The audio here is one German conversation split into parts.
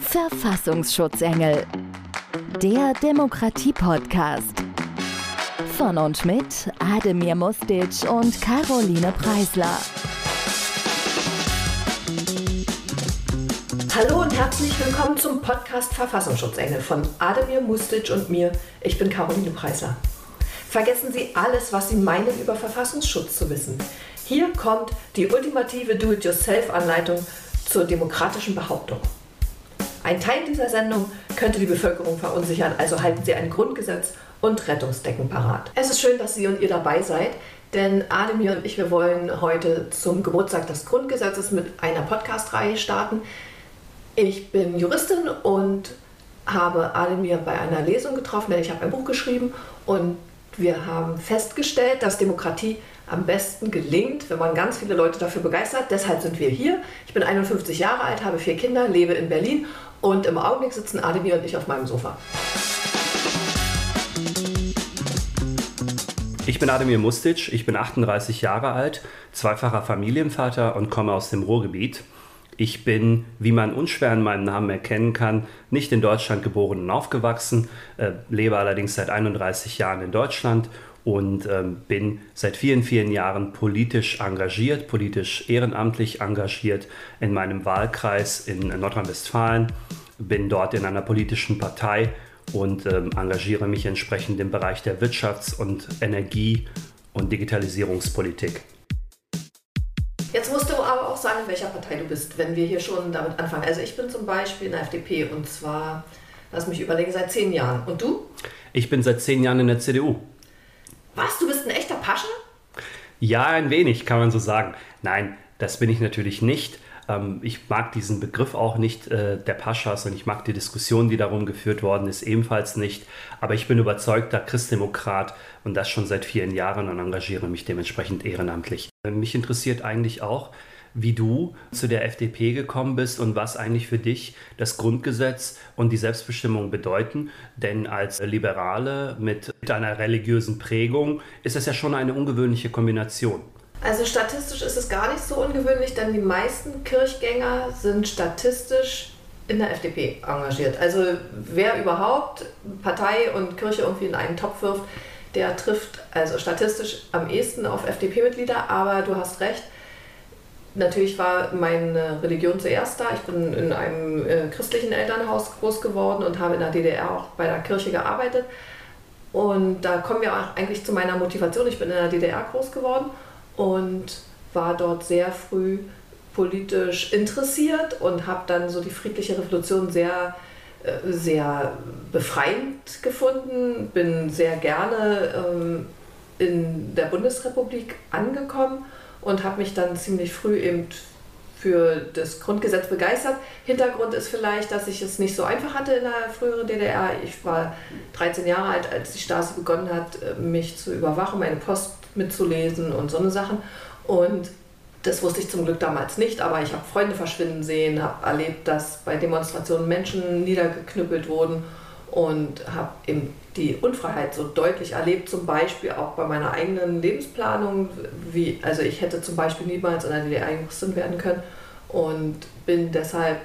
Verfassungsschutzengel. Der Demokratie-Podcast. Von und mit Ademir Mustic und Caroline Preisler. Hallo und herzlich willkommen zum Podcast Verfassungsschutzengel von Ademir Mustic und mir. Ich bin Caroline Preisler. Vergessen Sie alles, was Sie meinen über Verfassungsschutz zu wissen. Hier kommt die ultimative Do-it-yourself-Anleitung zur demokratischen Behauptung. Ein Teil dieser Sendung könnte die Bevölkerung verunsichern, also halten Sie ein Grundgesetz und Rettungsdecken parat. Es ist schön, dass Sie und ihr dabei seid, denn Ademir und ich, wir wollen heute zum Geburtstag des Grundgesetzes mit einer Podcast-Reihe starten. Ich bin Juristin und habe Ademir bei einer Lesung getroffen, denn ich habe ein Buch geschrieben und wir haben festgestellt, dass Demokratie am besten gelingt, wenn man ganz viele Leute dafür begeistert. Deshalb sind wir hier. Ich bin 51 Jahre alt, habe vier Kinder, lebe in Berlin und im Augenblick sitzen Ademir und ich auf meinem Sofa. Ich bin Ademir Mustic, ich bin 38 Jahre alt, zweifacher Familienvater und komme aus dem Ruhrgebiet. Ich bin, wie man unschwer in meinem Namen erkennen kann, nicht in Deutschland geboren und aufgewachsen, äh, lebe allerdings seit 31 Jahren in Deutschland und ähm, bin seit vielen, vielen Jahren politisch engagiert, politisch ehrenamtlich engagiert in meinem Wahlkreis in Nordrhein-Westfalen, bin dort in einer politischen Partei und ähm, engagiere mich entsprechend im Bereich der Wirtschafts- und Energie- und Digitalisierungspolitik. Jetzt musst du aber auch sagen, in welcher Partei du bist, wenn wir hier schon damit anfangen. Also ich bin zum Beispiel in der FDP und zwar, lass mich überlegen, seit zehn Jahren. Und du? Ich bin seit zehn Jahren in der CDU. Was? Du bist ein echter Pascha? Ja, ein wenig, kann man so sagen. Nein, das bin ich natürlich nicht. Ähm, ich mag diesen Begriff auch nicht, äh, der Paschas, und ich mag die Diskussion, die darum geführt worden ist, ebenfalls nicht. Aber ich bin überzeugter Christdemokrat und das schon seit vielen Jahren und engagiere mich dementsprechend ehrenamtlich. Mich interessiert eigentlich auch, wie du zu der FDP gekommen bist und was eigentlich für dich das Grundgesetz und die Selbstbestimmung bedeuten. Denn als Liberale mit einer religiösen Prägung ist es ja schon eine ungewöhnliche Kombination. Also statistisch ist es gar nicht so ungewöhnlich, denn die meisten Kirchgänger sind statistisch in der FDP engagiert. Also wer überhaupt Partei und Kirche irgendwie in einen Topf wirft, der trifft also statistisch am ehesten auf FDP-Mitglieder, aber du hast recht, Natürlich war meine Religion zuerst da. Ich bin in einem äh, christlichen Elternhaus groß geworden und habe in der DDR auch bei der Kirche gearbeitet. Und da kommen wir auch eigentlich zu meiner Motivation. Ich bin in der DDR groß geworden und war dort sehr früh politisch interessiert und habe dann so die friedliche Revolution sehr, äh, sehr befreiend gefunden. Bin sehr gerne ähm, in der Bundesrepublik angekommen und habe mich dann ziemlich früh eben für das Grundgesetz begeistert. Hintergrund ist vielleicht, dass ich es nicht so einfach hatte in der früheren DDR. Ich war 13 Jahre alt, als die Stasi begonnen hat, mich zu überwachen, meine Post mitzulesen und so eine Sachen. Und das wusste ich zum Glück damals nicht, aber ich habe Freunde verschwinden sehen, habe erlebt, dass bei Demonstrationen Menschen niedergeknüppelt wurden und habe eben die Unfreiheit so deutlich erlebt, zum Beispiel auch bei meiner eigenen Lebensplanung. Wie, also ich hätte zum Beispiel niemals in der DDR Juristin werden können und bin deshalb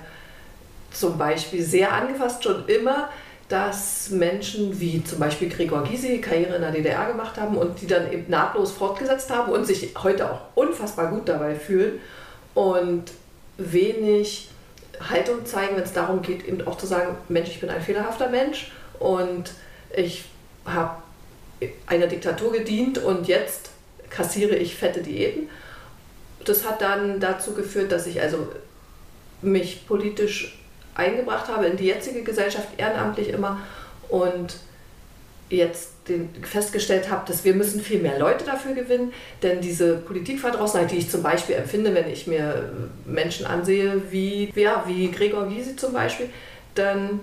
zum Beispiel sehr angefasst, schon immer, dass Menschen wie zum Beispiel Gregor Gysi Karriere in der DDR gemacht haben und die dann eben nahtlos fortgesetzt haben und sich heute auch unfassbar gut dabei fühlen und wenig Haltung zeigen, wenn es darum geht, eben auch zu sagen, Mensch, ich bin ein fehlerhafter Mensch und ich habe einer Diktatur gedient und jetzt kassiere ich fette Diäten. Das hat dann dazu geführt, dass ich also mich politisch eingebracht habe in die jetzige Gesellschaft, ehrenamtlich immer und jetzt den, festgestellt habe, dass wir müssen viel mehr Leute dafür gewinnen, denn diese Politikverdrossenheit, die ich zum Beispiel empfinde, wenn ich mir Menschen ansehe, wie, ja, wie Gregor Gysi zum Beispiel, dann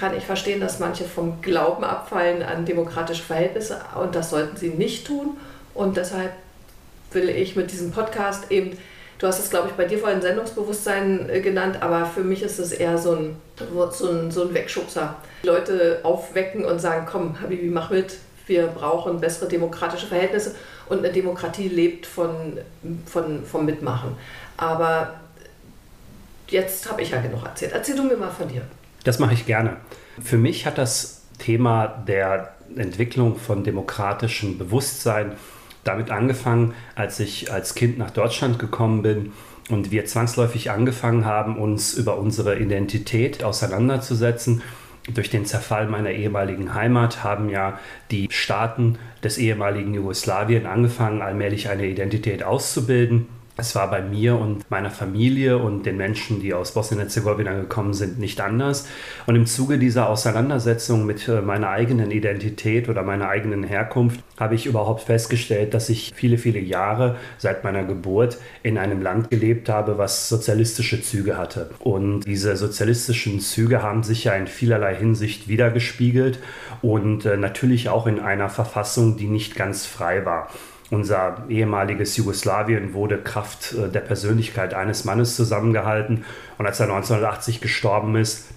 kann ich verstehen, dass manche vom Glauben abfallen an demokratische Verhältnisse und das sollten sie nicht tun. Und deshalb will ich mit diesem Podcast eben, du hast es glaube ich bei dir vorhin Sendungsbewusstsein äh, genannt, aber für mich ist es eher so ein, so ein, so ein Wegschubser. Leute aufwecken und sagen, komm, Habibi, mach mit, wir brauchen bessere demokratische Verhältnisse und eine Demokratie lebt von, von, vom Mitmachen. Aber jetzt habe ich ja genug erzählt. Erzähl du mir mal von dir. Das mache ich gerne. Für mich hat das Thema der Entwicklung von demokratischem Bewusstsein damit angefangen, als ich als Kind nach Deutschland gekommen bin und wir zwangsläufig angefangen haben, uns über unsere Identität auseinanderzusetzen. Durch den Zerfall meiner ehemaligen Heimat haben ja die Staaten des ehemaligen Jugoslawien angefangen, allmählich eine Identität auszubilden. Es war bei mir und meiner Familie und den Menschen, die aus Bosnien-Herzegowina gekommen sind, nicht anders. Und im Zuge dieser Auseinandersetzung mit äh, meiner eigenen Identität oder meiner eigenen Herkunft habe ich überhaupt festgestellt, dass ich viele, viele Jahre seit meiner Geburt in einem Land gelebt habe, was sozialistische Züge hatte. Und diese sozialistischen Züge haben sich ja in vielerlei Hinsicht wiedergespiegelt und äh, natürlich auch in einer Verfassung, die nicht ganz frei war. Unser ehemaliges Jugoslawien wurde Kraft äh, der Persönlichkeit eines Mannes zusammengehalten. Und als er 1980 gestorben ist,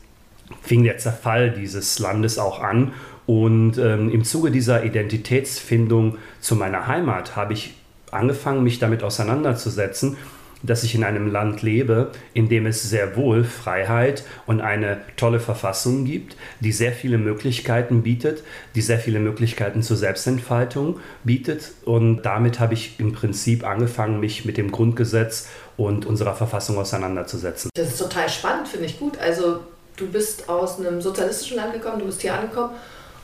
fing der Zerfall dieses Landes auch an. Und ähm, im Zuge dieser Identitätsfindung zu meiner Heimat habe ich angefangen, mich damit auseinanderzusetzen dass ich in einem Land lebe, in dem es sehr wohl Freiheit und eine tolle Verfassung gibt, die sehr viele Möglichkeiten bietet, die sehr viele Möglichkeiten zur Selbstentfaltung bietet. Und damit habe ich im Prinzip angefangen, mich mit dem Grundgesetz und unserer Verfassung auseinanderzusetzen. Das ist total spannend, finde ich gut. Also du bist aus einem sozialistischen Land gekommen, du bist hier angekommen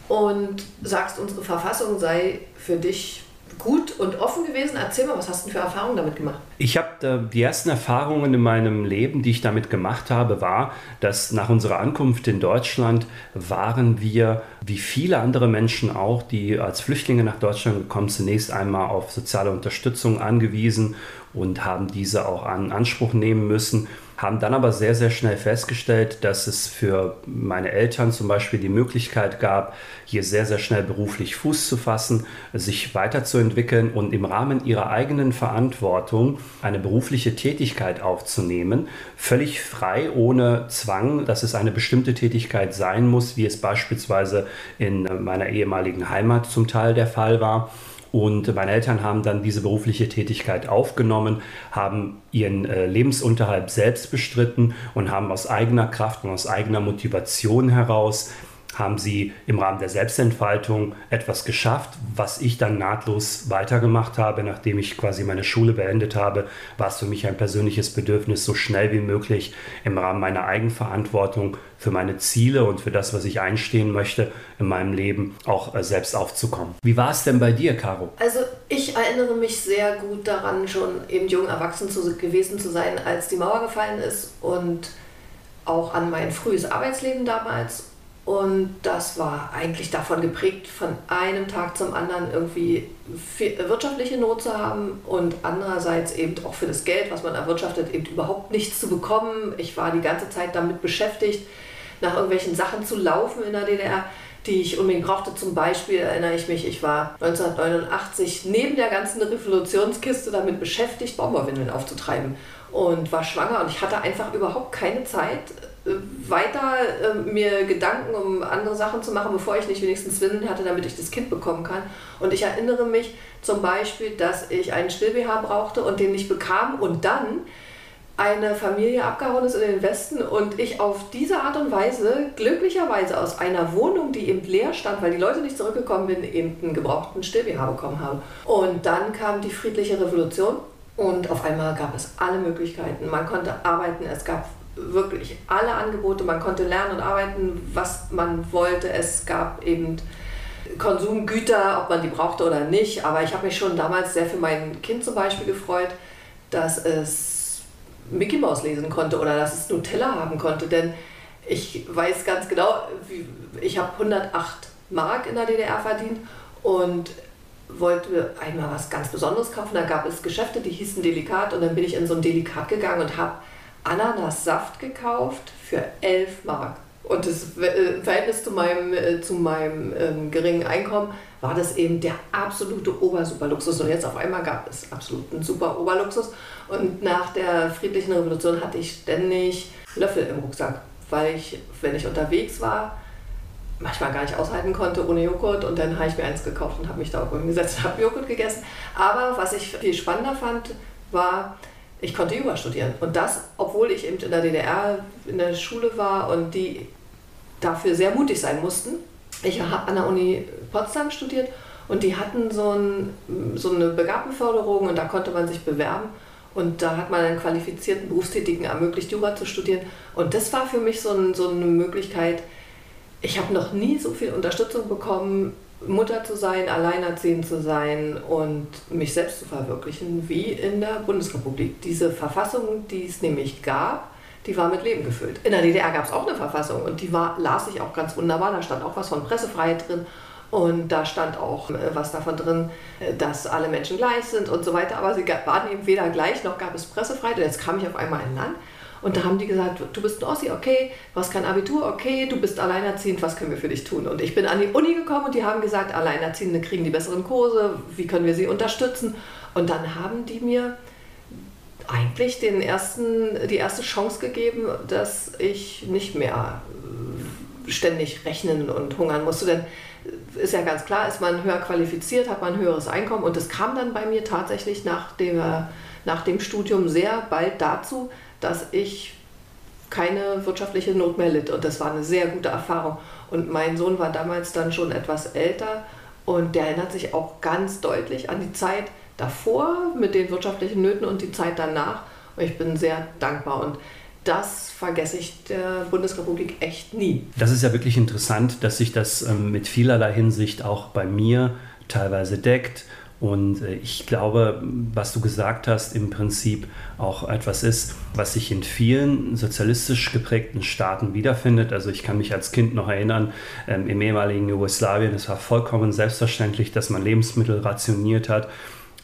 und sagst, unsere Verfassung sei für dich gut und offen gewesen. Erzähl mal, was hast du für Erfahrungen damit gemacht? Ich habe äh, die ersten Erfahrungen in meinem Leben, die ich damit gemacht habe, war, dass nach unserer Ankunft in Deutschland waren wir, wie viele andere Menschen auch, die als Flüchtlinge nach Deutschland gekommen, zunächst einmal auf soziale Unterstützung angewiesen und haben diese auch an Anspruch nehmen müssen haben dann aber sehr, sehr schnell festgestellt, dass es für meine Eltern zum Beispiel die Möglichkeit gab, hier sehr, sehr schnell beruflich Fuß zu fassen, sich weiterzuentwickeln und im Rahmen ihrer eigenen Verantwortung eine berufliche Tätigkeit aufzunehmen, völlig frei, ohne Zwang, dass es eine bestimmte Tätigkeit sein muss, wie es beispielsweise in meiner ehemaligen Heimat zum Teil der Fall war. Und meine Eltern haben dann diese berufliche Tätigkeit aufgenommen, haben ihren äh, Lebensunterhalt selbst bestritten und haben aus eigener Kraft und aus eigener Motivation heraus haben sie im Rahmen der Selbstentfaltung etwas geschafft, was ich dann nahtlos weitergemacht habe. Nachdem ich quasi meine Schule beendet habe, war es für mich ein persönliches Bedürfnis, so schnell wie möglich im Rahmen meiner Eigenverantwortung für meine Ziele und für das, was ich einstehen möchte in meinem Leben, auch äh, selbst aufzukommen. Wie war es denn bei dir, Caro? Also ich erinnere mich sehr gut daran, schon eben jung erwachsen zu, gewesen zu sein, als die Mauer gefallen ist und auch an mein frühes Arbeitsleben damals und das war eigentlich davon geprägt, von einem Tag zum anderen irgendwie wirtschaftliche Not zu haben und andererseits eben auch für das Geld, was man erwirtschaftet, eben überhaupt nichts zu bekommen. Ich war die ganze Zeit damit beschäftigt, nach irgendwelchen Sachen zu laufen in der DDR, die ich unbedingt brauchte. Zum Beispiel erinnere ich mich, ich war 1989 neben der ganzen Revolutionskiste damit beschäftigt, Baumwollwindeln aufzutreiben und war schwanger und ich hatte einfach überhaupt keine Zeit, weiter äh, mir Gedanken um andere Sachen zu machen, bevor ich nicht wenigstens Windeln hatte, damit ich das Kind bekommen kann. Und ich erinnere mich zum Beispiel, dass ich einen Still-BH brauchte und den nicht bekam und dann eine Familie abgehauen ist in den Westen und ich auf diese Art und Weise glücklicherweise aus einer Wohnung, die eben leer stand, weil die Leute nicht zurückgekommen sind, eben einen gebrauchten Still-BH bekommen habe. Und dann kam die friedliche Revolution und auf einmal gab es alle Möglichkeiten. Man konnte arbeiten, es gab wirklich alle Angebote. Man konnte lernen und arbeiten, was man wollte. Es gab eben Konsumgüter, ob man die brauchte oder nicht. Aber ich habe mich schon damals sehr für mein Kind zum Beispiel gefreut, dass es Mickey Mouse lesen konnte oder dass es Nutella haben konnte. Denn ich weiß ganz genau, ich habe 108 Mark in der DDR verdient und wollte einmal was ganz Besonderes kaufen. Da gab es Geschäfte, die hießen Delikat und dann bin ich in so ein Delikat gegangen und habe Ananassaft gekauft für 11 Mark. Und das äh, im Verhältnis zu meinem, äh, zu meinem ähm, geringen Einkommen war das eben der absolute Obersuperluxus. Und jetzt auf einmal gab es absoluten super Oberluxus. Und nach der friedlichen Revolution hatte ich ständig Löffel im Rucksack, weil ich, wenn ich unterwegs war, manchmal gar nicht aushalten konnte ohne Joghurt. Und dann habe ich mir eins gekauft und habe mich da auch hingesetzt und habe Joghurt gegessen. Aber was ich viel spannender fand, war, ich konnte Jura studieren. Und das, obwohl ich eben in der DDR in der Schule war und die dafür sehr mutig sein mussten. Ich habe an der Uni Potsdam studiert und die hatten so, ein, so eine Begabtenförderung und da konnte man sich bewerben. Und da hat man einen qualifizierten Berufstätigen ermöglicht, Jura zu studieren. Und das war für mich so, ein, so eine Möglichkeit. Ich habe noch nie so viel Unterstützung bekommen, Mutter zu sein, alleinerziehend zu sein und mich selbst zu verwirklichen, wie in der Bundesrepublik. Diese Verfassung, die es nämlich gab, die war mit Leben gefüllt. In der DDR gab es auch eine Verfassung und die war, las ich auch ganz wunderbar. Da stand auch was von Pressefreiheit drin und da stand auch äh, was davon drin, äh, dass alle Menschen gleich sind und so weiter. Aber sie waren eben weder gleich noch gab es Pressefreiheit. Und jetzt kam ich auf einmal in ein Land und da haben die gesagt, du bist ein Ossi, okay, du hast kein Abitur, okay, du bist alleinerziehend, was können wir für dich tun? Und ich bin an die Uni gekommen und die haben gesagt, Alleinerziehende kriegen die besseren Kurse, wie können wir sie unterstützen? Und dann haben die mir eigentlich den ersten, die erste Chance gegeben, dass ich nicht mehr äh, ständig rechnen und hungern musste. Denn äh, ist ja ganz klar, ist man höher qualifiziert, hat man ein höheres Einkommen. Und das kam dann bei mir tatsächlich nach dem, nach dem Studium sehr bald dazu, dass ich keine wirtschaftliche Not mehr litt. Und das war eine sehr gute Erfahrung. Und mein Sohn war damals dann schon etwas älter und der erinnert sich auch ganz deutlich an die Zeit, davor mit den wirtschaftlichen Nöten und die Zeit danach. Und ich bin sehr dankbar und das vergesse ich der Bundesrepublik echt nie. Das ist ja wirklich interessant, dass sich das ähm, mit vielerlei Hinsicht auch bei mir teilweise deckt. Und äh, ich glaube, was du gesagt hast, im Prinzip auch etwas ist, was sich in vielen sozialistisch geprägten Staaten wiederfindet. Also ich kann mich als Kind noch erinnern, ähm, im ehemaligen Jugoslawien, es war vollkommen selbstverständlich, dass man Lebensmittel rationiert hat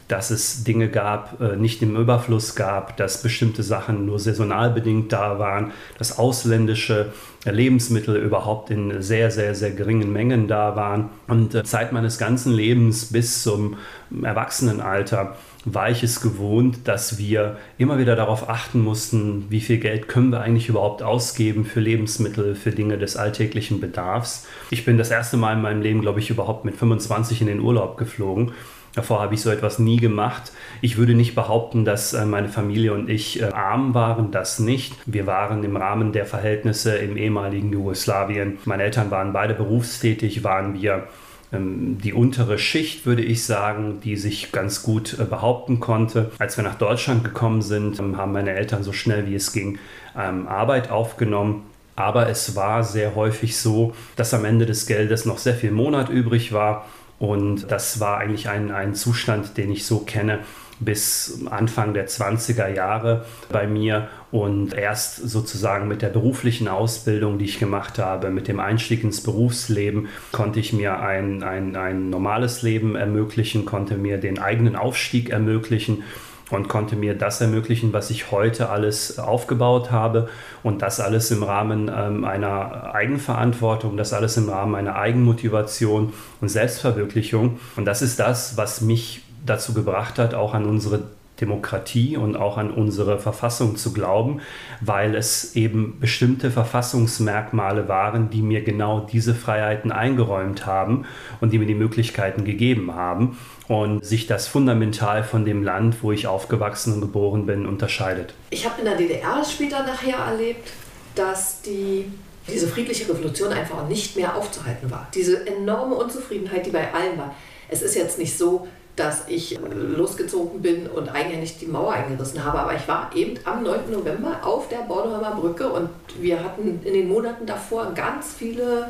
dass es Dinge gab, äh, nicht im Überfluss gab, dass bestimmte Sachen nur saisonal bedingt da waren, dass ausländische Lebensmittel überhaupt in sehr, sehr, sehr geringen Mengen da waren. Und äh, Zeit meines ganzen Lebens bis zum Erwachsenenalter war ich es gewohnt, dass wir immer wieder darauf achten mussten, wie viel Geld können wir eigentlich überhaupt ausgeben für Lebensmittel, für Dinge des alltäglichen Bedarfs. Ich bin das erste Mal in meinem Leben, glaube ich, überhaupt mit 25 in den Urlaub geflogen Davor habe ich so etwas nie gemacht. Ich würde nicht behaupten, dass äh, meine Familie und ich äh, arm waren, das nicht. Wir waren im Rahmen der Verhältnisse im ehemaligen Jugoslawien. Meine Eltern waren beide berufstätig, waren wir ähm, die untere Schicht, würde ich sagen, die sich ganz gut äh, behaupten konnte. Als wir nach Deutschland gekommen sind, ähm, haben meine Eltern so schnell wie es ging ähm, Arbeit aufgenommen. Aber es war sehr häufig so, dass am Ende des Geldes noch sehr viel Monat übrig war und das war eigentlich ein, ein Zustand, den ich so kenne bis Anfang der 20er Jahre bei mir und erst sozusagen mit der beruflichen Ausbildung, die ich gemacht habe, mit dem Einstieg ins Berufsleben, konnte ich mir ein, ein, ein normales Leben ermöglichen, konnte mir den eigenen Aufstieg ermöglichen und konnte mir das ermöglichen, was ich heute alles aufgebaut habe und das alles im Rahmen ähm, einer Eigenverantwortung, das alles im Rahmen einer Eigenmotivation und Selbstverwirklichung. Und das ist das, was mich dazu gebracht hat, auch an unsere Demokratie und auch an unsere Verfassung zu glauben, weil es eben bestimmte Verfassungsmerkmale waren, die mir genau diese Freiheiten eingeräumt haben und die mir die Möglichkeiten gegeben haben und sich das fundamental von dem Land, wo ich aufgewachsen und geboren bin, unterscheidet. Ich habe in der DDR später nachher erlebt, dass die, diese friedliche Revolution einfach nicht mehr aufzuhalten war. Diese enorme Unzufriedenheit, die bei allen war. Es ist jetzt nicht so, dass ich losgezogen bin und eigenhändig die Mauer eingerissen habe. Aber ich war eben am 9. November auf der Bornholmer Brücke und wir hatten in den Monaten davor ganz viele,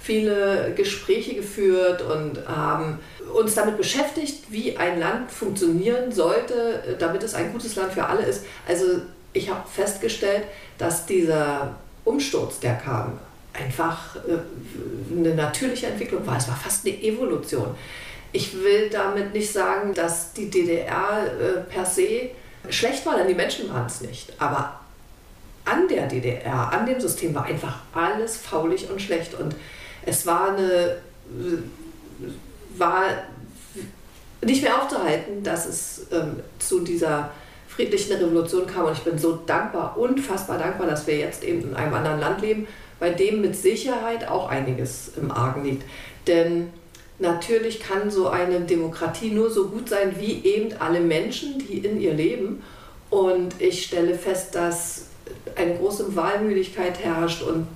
viele Gespräche geführt und haben uns damit beschäftigt, wie ein Land funktionieren sollte, damit es ein gutes Land für alle ist. Also ich habe festgestellt, dass dieser Umsturz, der kam, einfach äh, eine natürliche Entwicklung war. Es war fast eine Evolution. Ich will damit nicht sagen, dass die DDR äh, per se schlecht war, denn die Menschen waren es nicht. Aber an der DDR, an dem System war einfach alles faulig und schlecht. Und es war eine war nicht mehr aufzuhalten, dass es ähm, zu dieser friedlichen Revolution kam. Und ich bin so dankbar, unfassbar dankbar, dass wir jetzt eben in einem anderen Land leben, bei dem mit Sicherheit auch einiges im Argen liegt. Denn natürlich kann so eine Demokratie nur so gut sein wie eben alle Menschen, die in ihr leben. Und ich stelle fest, dass eine große Wahlmüdigkeit herrscht und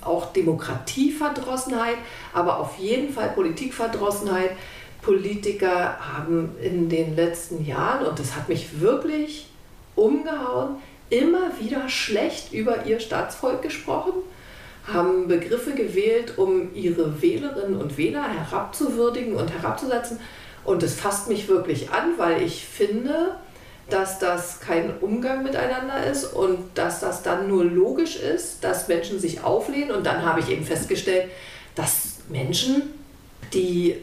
auch Demokratieverdrossenheit, aber auf jeden Fall Politikverdrossenheit. Politiker haben in den letzten Jahren, und das hat mich wirklich umgehauen, immer wieder schlecht über ihr Staatsvolk gesprochen, haben Begriffe gewählt, um ihre Wählerinnen und Wähler herabzuwürdigen und herabzusetzen. Und es fasst mich wirklich an, weil ich finde, dass das kein Umgang miteinander ist und dass das dann nur logisch ist, dass Menschen sich auflehnen. Und dann habe ich eben festgestellt, dass Menschen, die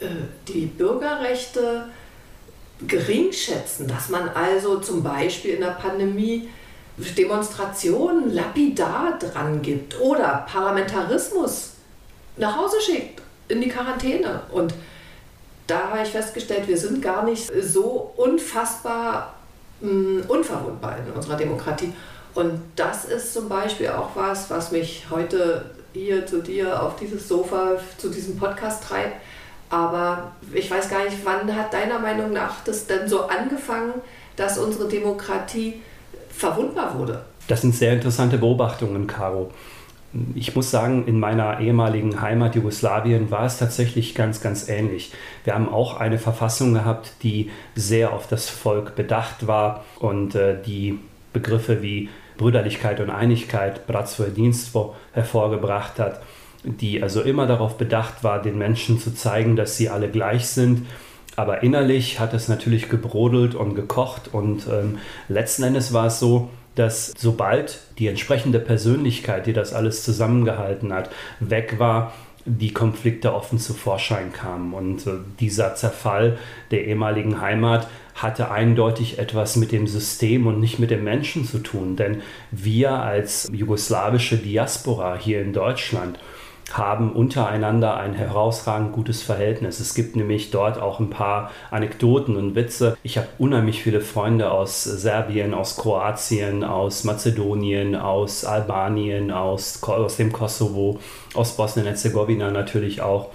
äh, die Bürgerrechte gering schätzen, dass man also zum Beispiel in der Pandemie Demonstrationen lapidar dran gibt oder Parlamentarismus nach Hause schickt in die Quarantäne. Und da habe ich festgestellt, wir sind gar nicht so unfassbar mh, mm, unverwundbar in unserer Demokratie. Und das ist zum Beispiel auch was, was mich heute hier zu dir auf dieses Sofa, zu diesem Podcast treibt. Aber ich weiß gar nicht, wann hat deiner Meinung nach das denn so angefangen, dass unsere Demokratie verwundbar wurde? Das sind sehr interessante Beobachtungen, Caro ich muss sagen, in meiner ehemaligen Heimat Jugoslawien war es tatsächlich ganz, ganz ähnlich. Wir haben auch eine Verfassung gehabt, die sehr auf das Volk bedacht war und äh, die Begriffe wie Brüderlichkeit und Einigkeit, Bratstvo Dienstvo, hervorgebracht hat, die also immer darauf bedacht war, den Menschen zu zeigen, dass sie alle gleich sind. Aber innerlich hat es natürlich gebrodelt und gekocht und ähm, letzten Endes war es so, dass sobald die entsprechende Persönlichkeit, die das alles zusammengehalten hat, weg war, die Konflikte offen zu Vorschein kamen. Und äh, dieser Zerfall der ehemaligen Heimat hatte eindeutig etwas mit dem System und nicht mit dem Menschen zu tun. Denn wir als jugoslawische Diaspora hier in Deutschland haben untereinander ein herausragend gutes Verhältnis. Es gibt nämlich dort auch ein paar Anekdoten und Witze. Ich habe unheimlich viele Freunde aus Serbien, aus Kroatien, aus Mazedonien, aus Albanien, aus, aus dem Kosovo, aus Bosnien-Herzegowina natürlich auch.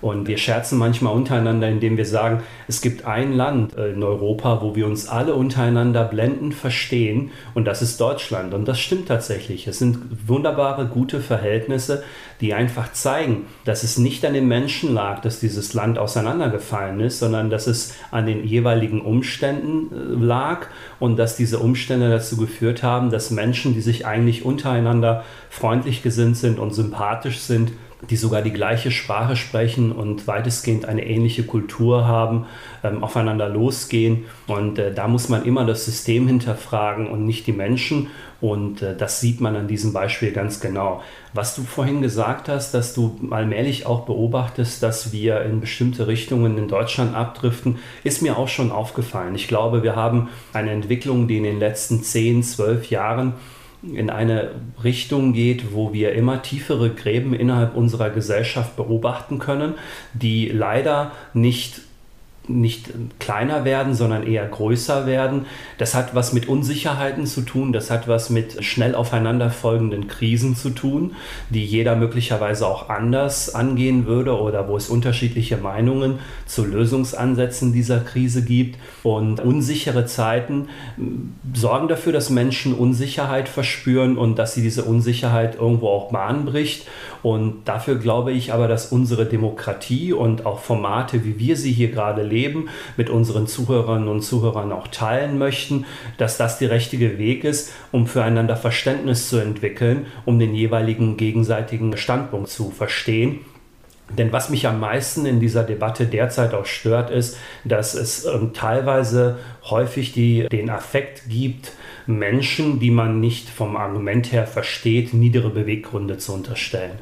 Und wir scherzen manchmal untereinander, indem wir sagen, es gibt ein Land in Europa, wo wir uns alle untereinander blendend verstehen und das ist Deutschland. Und das stimmt tatsächlich. Es sind wunderbare, gute Verhältnisse, die einfach zeigen, dass es nicht an den Menschen lag, dass dieses Land auseinandergefallen ist, sondern dass es an den jeweiligen Umständen äh, lag und dass diese Umstände dazu geführt haben, dass Menschen, die sich eigentlich untereinander freundlich gesinnt sind und sympathisch sind, die sogar die gleiche Sprache sprechen und weitestgehend eine ähnliche Kultur haben, ähm, aufeinander losgehen. Und äh, da muss man immer das System hinterfragen und nicht die Menschen. Und äh, das sieht man an diesem Beispiel ganz genau. Was du vorhin gesagt hast, dass du allmählich auch beobachtest, dass wir in bestimmte Richtungen in Deutschland abdriften, ist mir auch schon aufgefallen. Ich glaube, wir haben eine Entwicklung, die in den letzten 10, 12 Jahren in eine Richtung geht, wo wir immer tiefere Gräben innerhalb unserer Gesellschaft beobachten können, die leider nicht nicht kleiner werden, sondern eher größer werden. Das hat was mit Unsicherheiten zu tun, das hat was mit schnell aufeinanderfolgenden Krisen zu tun, die jeder möglicherweise auch anders angehen würde oder wo es unterschiedliche Meinungen zu Lösungsansätzen dieser Krise gibt. Und unsichere Zeiten sorgen dafür, dass Menschen Unsicherheit verspüren und dass sie diese Unsicherheit irgendwo auch Bahn bricht. Und dafür glaube ich aber, dass unsere Demokratie und auch Formate, wie wir sie hier gerade leben, mit unseren Zuhörerinnen und Zuhörern auch teilen möchten, dass das der richtige Weg ist, um füreinander Verständnis zu entwickeln, um den jeweiligen gegenseitigen Standpunkt zu verstehen. Denn was mich am meisten in dieser Debatte derzeit auch stört, ist, dass es ähm, teilweise häufig die, den Affekt gibt, Menschen, die man nicht vom Argument her versteht, niedere Beweggründe zu unterstellen.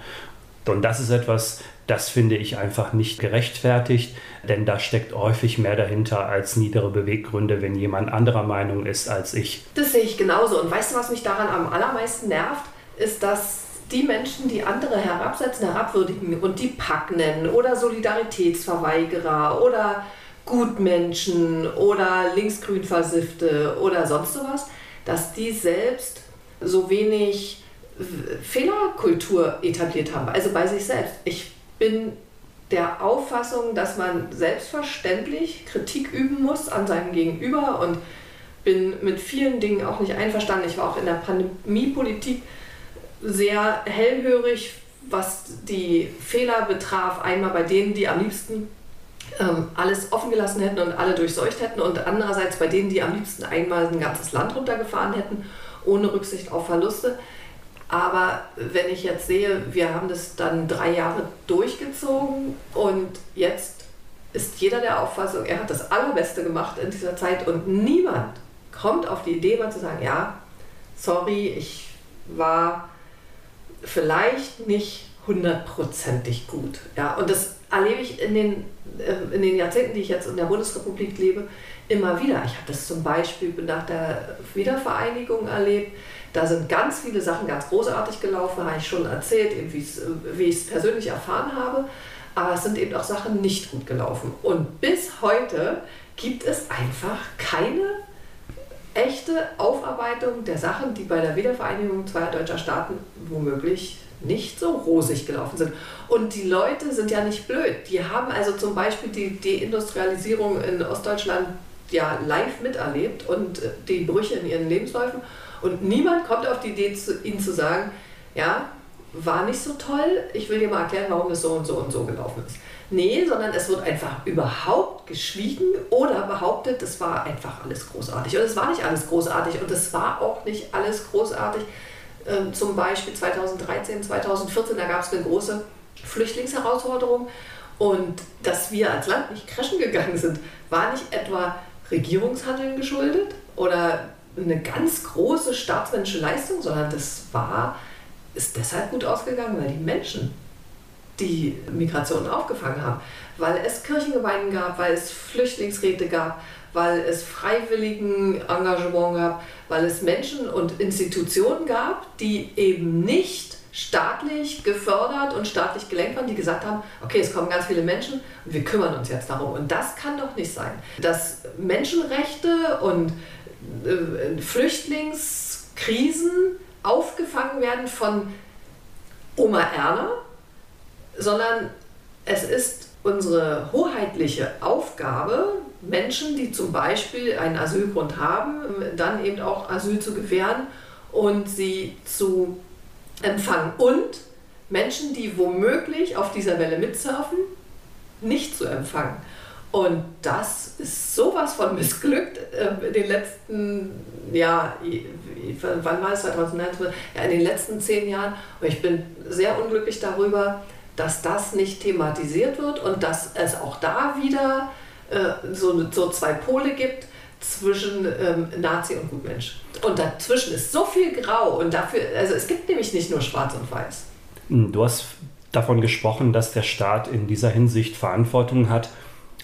Und das ist etwas, das finde ich einfach nicht gerechtfertigt, denn da steckt häufig mehr dahinter als niedere Beweggründe, wenn jemand anderer Meinung ist als ich. Das sehe ich genauso. Und weißt du, was mich daran am allermeisten nervt, ist, dass die Menschen, die andere herabsetzen, herabwürdigen und die Pack nennen oder Solidaritätsverweigerer oder Gutmenschen oder linksgrün Versiffte oder sonst sowas, dass die selbst so wenig Fehlerkultur etabliert haben, also bei sich selbst. Ich bin der Auffassung, dass man selbstverständlich Kritik üben muss an seinem Gegenüber und bin mit vielen Dingen auch nicht einverstanden. Ich war auch in der Pandemiepolitik sehr hellhörig, was die Fehler betraf. Einmal bei denen, die am liebsten ähm, alles offen gelassen hätten und alle durchseucht hätten und andererseits bei denen, die am liebsten einmal ein ganzes Land runtergefahren hätten, ohne Rücksicht auf Verluste. Aber wenn ich jetzt sehe, wir haben das dann drei Jahre durchgezogen und jetzt ist jeder der Auffassung, er hat das Allerbeste gemacht in dieser Zeit und niemand kommt auf die Idee, mal zu sagen, ja, sorry, ich war vielleicht nicht hundertprozentig gut. Ja, und das erlebe ich in den, äh, in den Jahrzehnten, die ich jetzt in der Bundesrepublik lebe, immer wieder. Ich habe das zum Beispiel nach der Wiedervereinigung erlebt. Da sind ganz viele Sachen ganz großartig gelaufen, habe ich schon erzählt, wie ich es persönlich erfahren habe. Aber es sind eben auch Sachen nicht gut gelaufen. Und bis heute gibt es einfach keine echte Aufarbeitung der Sachen, die bei der Wiedervereinigung zweier deutscher Staaten womöglich nicht so rosig gelaufen sind. Und die Leute sind ja nicht blöd. Die haben also zum Beispiel die Deindustrialisierung in Ostdeutschland ja live miterlebt und die Brüche in ihren Lebensläufen. Und niemand kommt auf die Idee, zu, ihnen zu sagen, ja, war nicht so toll, ich will dir mal erklären, warum es so und so und so gelaufen ist. Nee, sondern es wird einfach überhaupt geschwiegen oder behauptet, es war einfach alles großartig. Und es war nicht alles großartig und es war auch nicht alles großartig. Ähm, zum Beispiel 2013, 2014, da gab es eine große Flüchtlingsherausforderung. Und dass wir als Land nicht crashen gegangen sind, war nicht etwa Regierungshandeln geschuldet oder eine ganz große staatsmännische Leistung, sondern das war, ist deshalb gut ausgegangen, weil die Menschen die Migration aufgefangen haben, weil es Kirchengemeinden gab, weil es Flüchtlingsräte gab, weil es freiwilligen Engagement gab, weil es Menschen und Institutionen gab, die eben nicht staatlich gefördert und staatlich gelenkt waren, die gesagt haben, okay, es kommen ganz viele Menschen und wir kümmern uns jetzt darum. Und das kann doch nicht sein, dass Menschenrechte und äh, Flüchtlingskrisen aufgefangen werden von Oma Erna, sondern es ist unsere hoheitliche Aufgabe, Menschen, die zum Beispiel einen Asylgrund haben, dann eben auch Asyl zu gewähren und sie zu empfangen. Und Menschen, die womöglich auf dieser Welle mitsurfen, nicht zu empfangen. Und das ist sowas von missglückt äh, in den letzten, ja, wann war es 2019? Ja, in den letzten zehn Jahren. Und ich bin sehr unglücklich darüber, dass das nicht thematisiert wird und dass es auch da wieder äh, so, so zwei Pole gibt zwischen ähm, Nazi und Gutmensch. Und dazwischen ist so viel Grau und dafür, also es gibt nämlich nicht nur Schwarz und Weiß. Hm, du hast davon gesprochen, dass der Staat in dieser Hinsicht Verantwortung hat.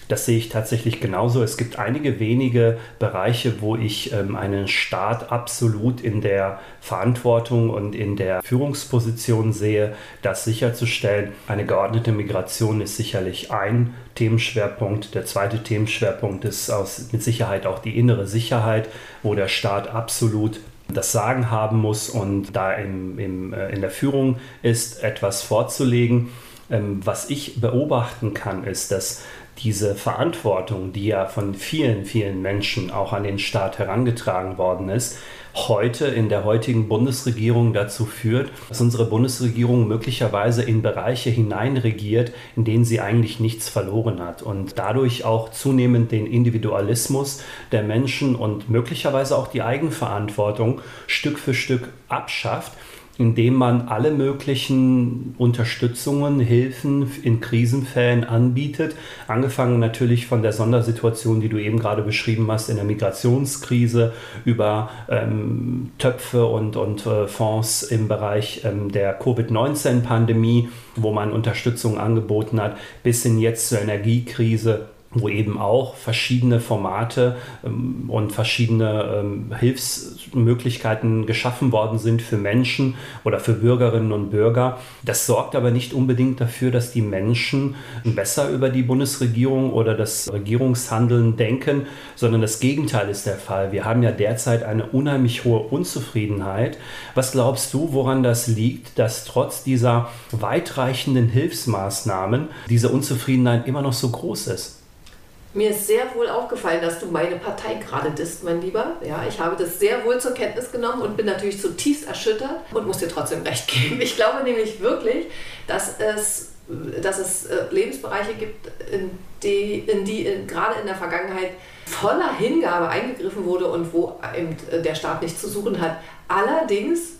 Das sehe ich tatsächlich genauso. Es gibt einige wenige Bereiche, wo ich ähm, einen Staat absolut in der Verantwortung und in der Führungsposition sehe, das sicherzustellen. Eine geordnete Migration ist sicherlich ein Themenschwerpunkt. Der zweite Themenschwerpunkt ist aus, mit Sicherheit auch die innere Sicherheit, wo der Staat absolut das Sagen haben muss und da im, im, äh, in der Führung ist, etwas vorzulegen. Ähm, was ich beobachten kann, ist, dass diese Verantwortung, die ja von vielen, vielen Menschen auch an den Staat herangetragen worden ist, heute in der heutigen Bundesregierung dazu führt, dass unsere Bundesregierung möglicherweise in Bereiche hineinregiert, in denen sie eigentlich nichts verloren hat und dadurch auch zunehmend den Individualismus der Menschen und möglicherweise auch die Eigenverantwortung Stück für Stück abschafft indem man alle möglichen Unterstützungen, Hilfen in Krisenfällen anbietet. Angefangen natürlich von der Sondersituation, die du eben gerade beschrieben hast, in der Migrationskrise, über ähm, Töpfe und, und äh, Fonds im Bereich ähm, der Covid-19-Pandemie, wo man Unterstützung angeboten hat, bis hin jetzt zur Energiekrise wo eben auch verschiedene Formate ähm, und verschiedene ähm, Hilfsmöglichkeiten geschaffen worden sind für Menschen oder für Bürgerinnen und Bürger. Das sorgt aber nicht unbedingt dafür, dass die Menschen besser über die Bundesregierung oder das Regierungshandeln denken, sondern das Gegenteil ist der Fall. Wir haben ja derzeit eine unheimlich hohe Unzufriedenheit. Was glaubst du, woran das liegt, dass trotz dieser weitreichenden Hilfsmaßnahmen diese Unzufriedenheit immer noch so groß ist? Mir ist sehr wohl aufgefallen, dass du meine Partei gerade disst, mein Lieber. Ja, ich habe das sehr wohl zur Kenntnis genommen und bin natürlich zutiefst erschüttert und muss dir trotzdem recht geben. Ich glaube nämlich wirklich, dass es, dass es äh, Lebensbereiche gibt, in die, in die in, gerade in der Vergangenheit voller Hingabe eingegriffen wurde und wo eben der Staat nichts zu suchen hat. Allerdings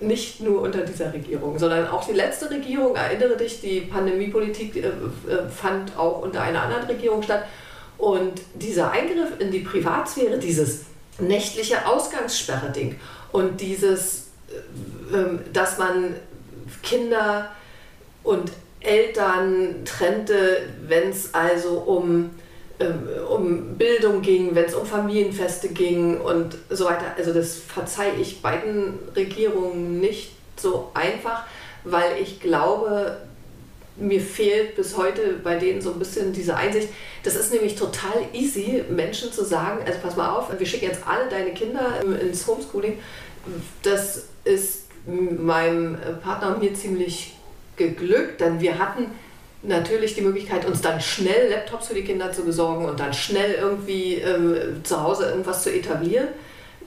nicht nur unter dieser Regierung, sondern auch die letzte Regierung, erinnere dich, die Pandemiepolitik äh, äh, fand auch unter einer anderen Regierung statt. Und dieser Eingriff in die Privatsphäre, dieses nächtliche Ausgangssperre-Ding und dieses, äh, ähm, dass man Kinder und Eltern trennte, wenn es also um um Bildung ging, wenn es um Familienfeste ging und so weiter. Also das verzeihe ich beiden Regierungen nicht so einfach, weil ich glaube, mir fehlt bis heute bei denen so ein bisschen diese Einsicht. Das ist nämlich total easy, Menschen zu sagen, also pass mal auf, wir schicken jetzt alle deine Kinder ins Homeschooling. Das ist meinem Partner und mir ziemlich geglückt, denn wir hatten natürlich die Möglichkeit, uns dann schnell Laptops für die Kinder zu besorgen und dann schnell irgendwie ähm, zu Hause irgendwas zu etablieren,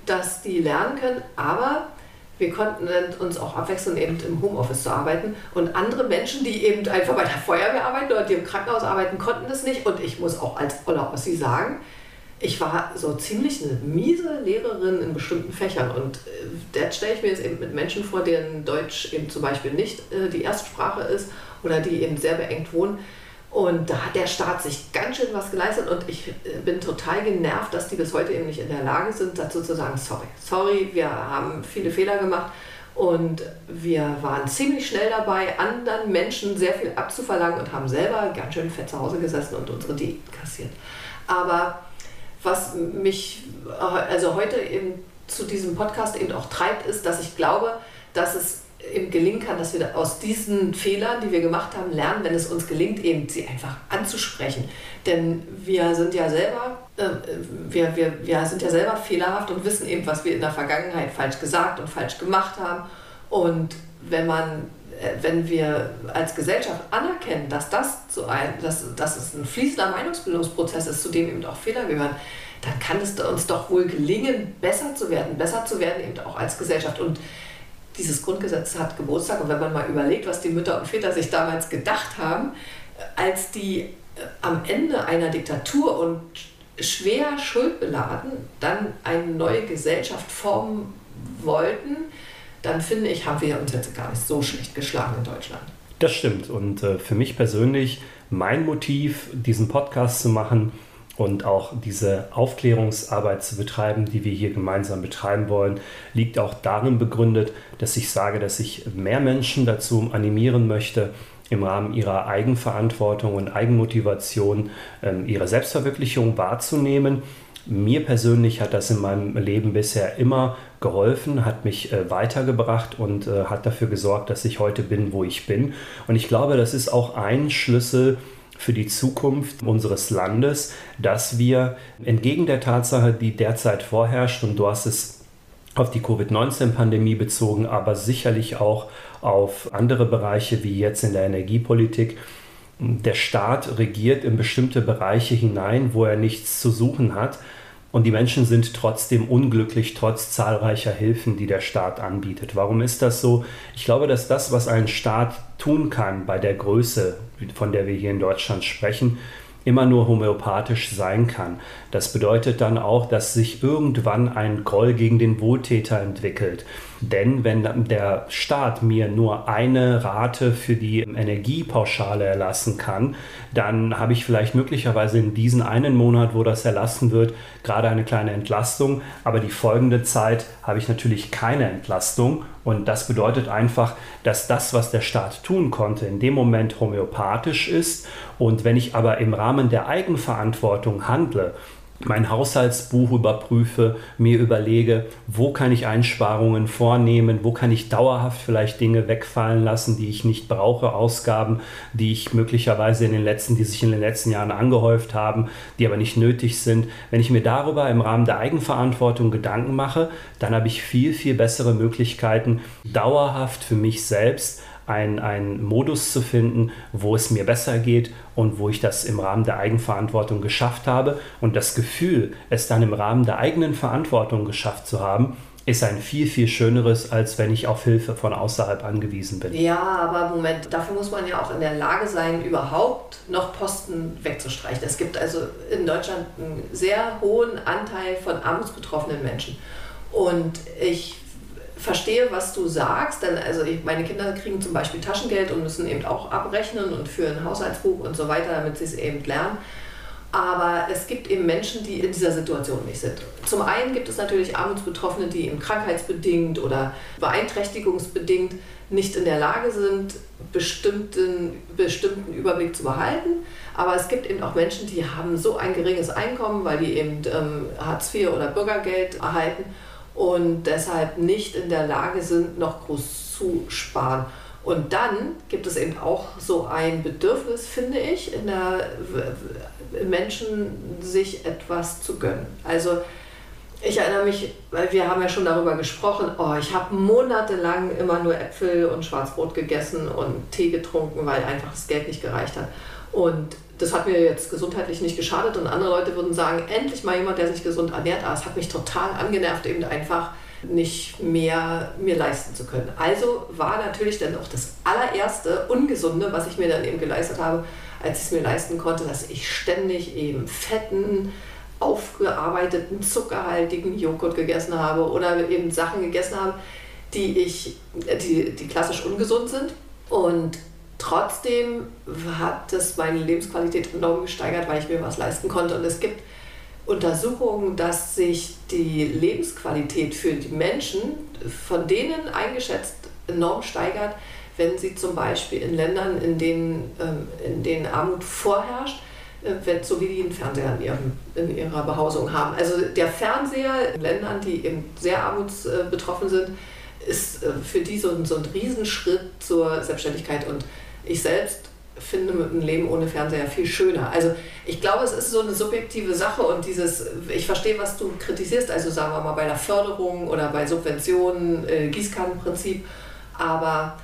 dass die lernen können. Aber wir konnten uns auch abwechseln, eben im Homeoffice zu arbeiten. Und andere Menschen, die eben einfach bei der Feuerwehr arbeiten oder die im Krankenhaus arbeiten, konnten das nicht. Und ich muss auch als Oller Ossi sagen, ich war so ziemlich eine miese Lehrerin in bestimmten Fächern. Und äh, jetzt stelle ich mir jetzt eben mit Menschen vor, deren Deutsch eben zum Beispiel nicht äh, die Erstsprache ist oder die eben sehr beengt wohnen. Und da hat der Staat sich ganz schön was geleistet und ich äh, bin total genervt, dass die bis heute eben nicht in der Lage sind, dazu zu sagen, sorry, sorry, wir haben viele Fehler gemacht und wir waren ziemlich schnell dabei, anderen Menschen sehr viel abzuverlangen und haben selber ganz schön fett zu Hause gesessen und unsere Diäten kassiert. Aber was mich also heute eben zu diesem Podcast eben auch treibt, ist, dass ich glaube, dass es eben gelingen kann, dass wir aus diesen Fehlern, die wir gemacht haben, lernen, wenn es uns gelingt, eben sie einfach anzusprechen. Denn wir sind ja selber, äh, wir, wir, wir sind ja selber fehlerhaft und wissen eben, was wir in der Vergangenheit falsch gesagt und falsch gemacht haben. Und wenn man äh, wenn wir als Gesellschaft anerkennen, dass das, zu ein, dass, dass es ein fließender Meinungsbildungsprozess ist, zu dem eben auch Fehler gehören, dann kann es uns doch wohl gelingen, besser zu werden, besser zu werden eben auch als Gesellschaft. Und dieses Grundgesetz hat Geburtstag und wenn man mal überlegt, was die Mütter und Väter sich damals gedacht haben, als die äh, am Ende einer Diktatur und schwer schuldbeladen dann eine neue Gesellschaft formen wollten, dann finde ich, haben wir uns jetzt gar nicht so schlecht geschlagen in Deutschland. Das stimmt. Und äh, für mich persönlich, mein Motiv, diesen Podcast zu machen, und auch diese Aufklärungsarbeit zu betreiben, die wir hier gemeinsam betreiben wollen, liegt auch darin begründet, dass ich sage, dass ich mehr Menschen dazu animieren möchte, im Rahmen ihrer Eigenverantwortung und Eigenmotivation ähm, ihre Selbstverwirklichung wahrzunehmen. Mir persönlich hat das in meinem Leben bisher immer geholfen, hat mich äh, weitergebracht und äh, hat dafür gesorgt, dass ich heute bin, wo ich bin. Und ich glaube, das ist auch ein Schlüssel, für die Zukunft unseres Landes, dass wir entgegen der Tatsache, die derzeit vorherrscht, und du hast es auf die Covid-19-Pandemie bezogen, aber sicherlich auch auf andere Bereiche wie jetzt in der Energiepolitik, der Staat regiert in bestimmte Bereiche hinein, wo er nichts zu suchen hat und die Menschen sind trotzdem unglücklich, trotz zahlreicher Hilfen, die der Staat anbietet. Warum ist das so? Ich glaube, dass das, was ein Staat tun kann bei der Größe, von der wir hier in Deutschland sprechen, immer nur homöopathisch sein kann. Das bedeutet dann auch, dass sich irgendwann ein Groll gegen den Wohltäter entwickelt. Denn wenn der Staat mir nur eine Rate für die Energiepauschale erlassen kann, dann habe ich vielleicht möglicherweise in diesem einen Monat, wo das erlassen wird, gerade eine kleine Entlastung. Aber die folgende Zeit habe ich natürlich keine Entlastung. Und das bedeutet einfach, dass das, was der Staat tun konnte, in dem Moment homöopathisch ist. Und wenn ich aber im Rahmen der Eigenverantwortung handle, mein Haushaltsbuch überprüfe, mir überlege, wo kann ich Einsparungen vornehmen, wo kann ich dauerhaft vielleicht Dinge wegfallen lassen, die ich nicht brauche, Ausgaben, die ich möglicherweise in den letzten, die sich in den letzten Jahren angehäuft haben, die aber nicht nötig sind. Wenn ich mir darüber im Rahmen der Eigenverantwortung Gedanken mache, dann habe ich viel, viel bessere Möglichkeiten, dauerhaft für mich selbst einen Modus zu finden, wo es mir besser geht und wo ich das im Rahmen der Eigenverantwortung geschafft habe. Und das Gefühl, es dann im Rahmen der eigenen Verantwortung geschafft zu haben, ist ein viel, viel schöneres, als wenn ich auf Hilfe von außerhalb angewiesen bin. Ja, aber Moment, dafür muss man ja auch in der Lage sein, überhaupt noch Posten wegzustreichen. Es gibt also in Deutschland einen sehr hohen Anteil von armutsbetroffenen Menschen. Und ich verstehe, was du sagst, denn also ich, meine Kinder kriegen zum Beispiel Taschengeld und müssen eben auch abrechnen und führen Haushaltsbuch und so weiter, damit sie es eben lernen. Aber es gibt eben Menschen, die in dieser Situation nicht sind. Zum einen gibt es natürlich Armutsbetroffene, die eben krankheitsbedingt oder beeinträchtigungsbedingt nicht in der Lage sind, bestimmten, bestimmten Überblick zu behalten. Aber es gibt eben auch Menschen, die haben so ein geringes Einkommen, weil die eben ähm, Hartz IV oder Bürgergeld erhalten und deshalb nicht in der Lage sind, noch groß zu sparen. Und dann gibt es eben auch so ein Bedürfnis, finde ich, in der Menschen sich etwas zu gönnen. Also ich erinnere mich, weil wir haben ja schon darüber gesprochen, oh, ich habe monatelang immer nur Äpfel und Schwarzbrot gegessen und Tee getrunken, weil einfach das Geld nicht gereicht hat. Und das hat mir jetzt gesundheitlich nicht geschadet und andere Leute würden sagen, endlich mal jemand, der sich gesund ernährt, aber es hat mich total angenervt, eben einfach nicht mehr mir leisten zu können. Also war natürlich dann auch das allererste Ungesunde, was ich mir dann eben geleistet habe, als ich es mir leisten konnte, dass ich ständig eben fetten, aufgearbeiteten, zuckerhaltigen Joghurt gegessen habe oder eben Sachen gegessen habe, die, ich, die, die klassisch ungesund sind. Und trotzdem hat es meine Lebensqualität enorm gesteigert, weil ich mir was leisten konnte. Und es gibt Untersuchungen, dass sich die Lebensqualität für die Menschen von denen eingeschätzt enorm steigert, wenn sie zum Beispiel in Ländern, in denen, ähm, in denen Armut vorherrscht, äh, so wie die einen Fernseher in, ihrem, in ihrer Behausung haben. Also der Fernseher in Ländern, die eben sehr armutsbetroffen sind, ist äh, für die so ein, so ein Riesenschritt zur Selbstständigkeit. Und ich selbst finde ein Leben ohne Fernseher viel schöner. Also ich glaube, es ist so eine subjektive Sache und dieses, ich verstehe, was du kritisierst, also sagen wir mal bei der Förderung oder bei Subventionen, äh, Gießkannenprinzip, aber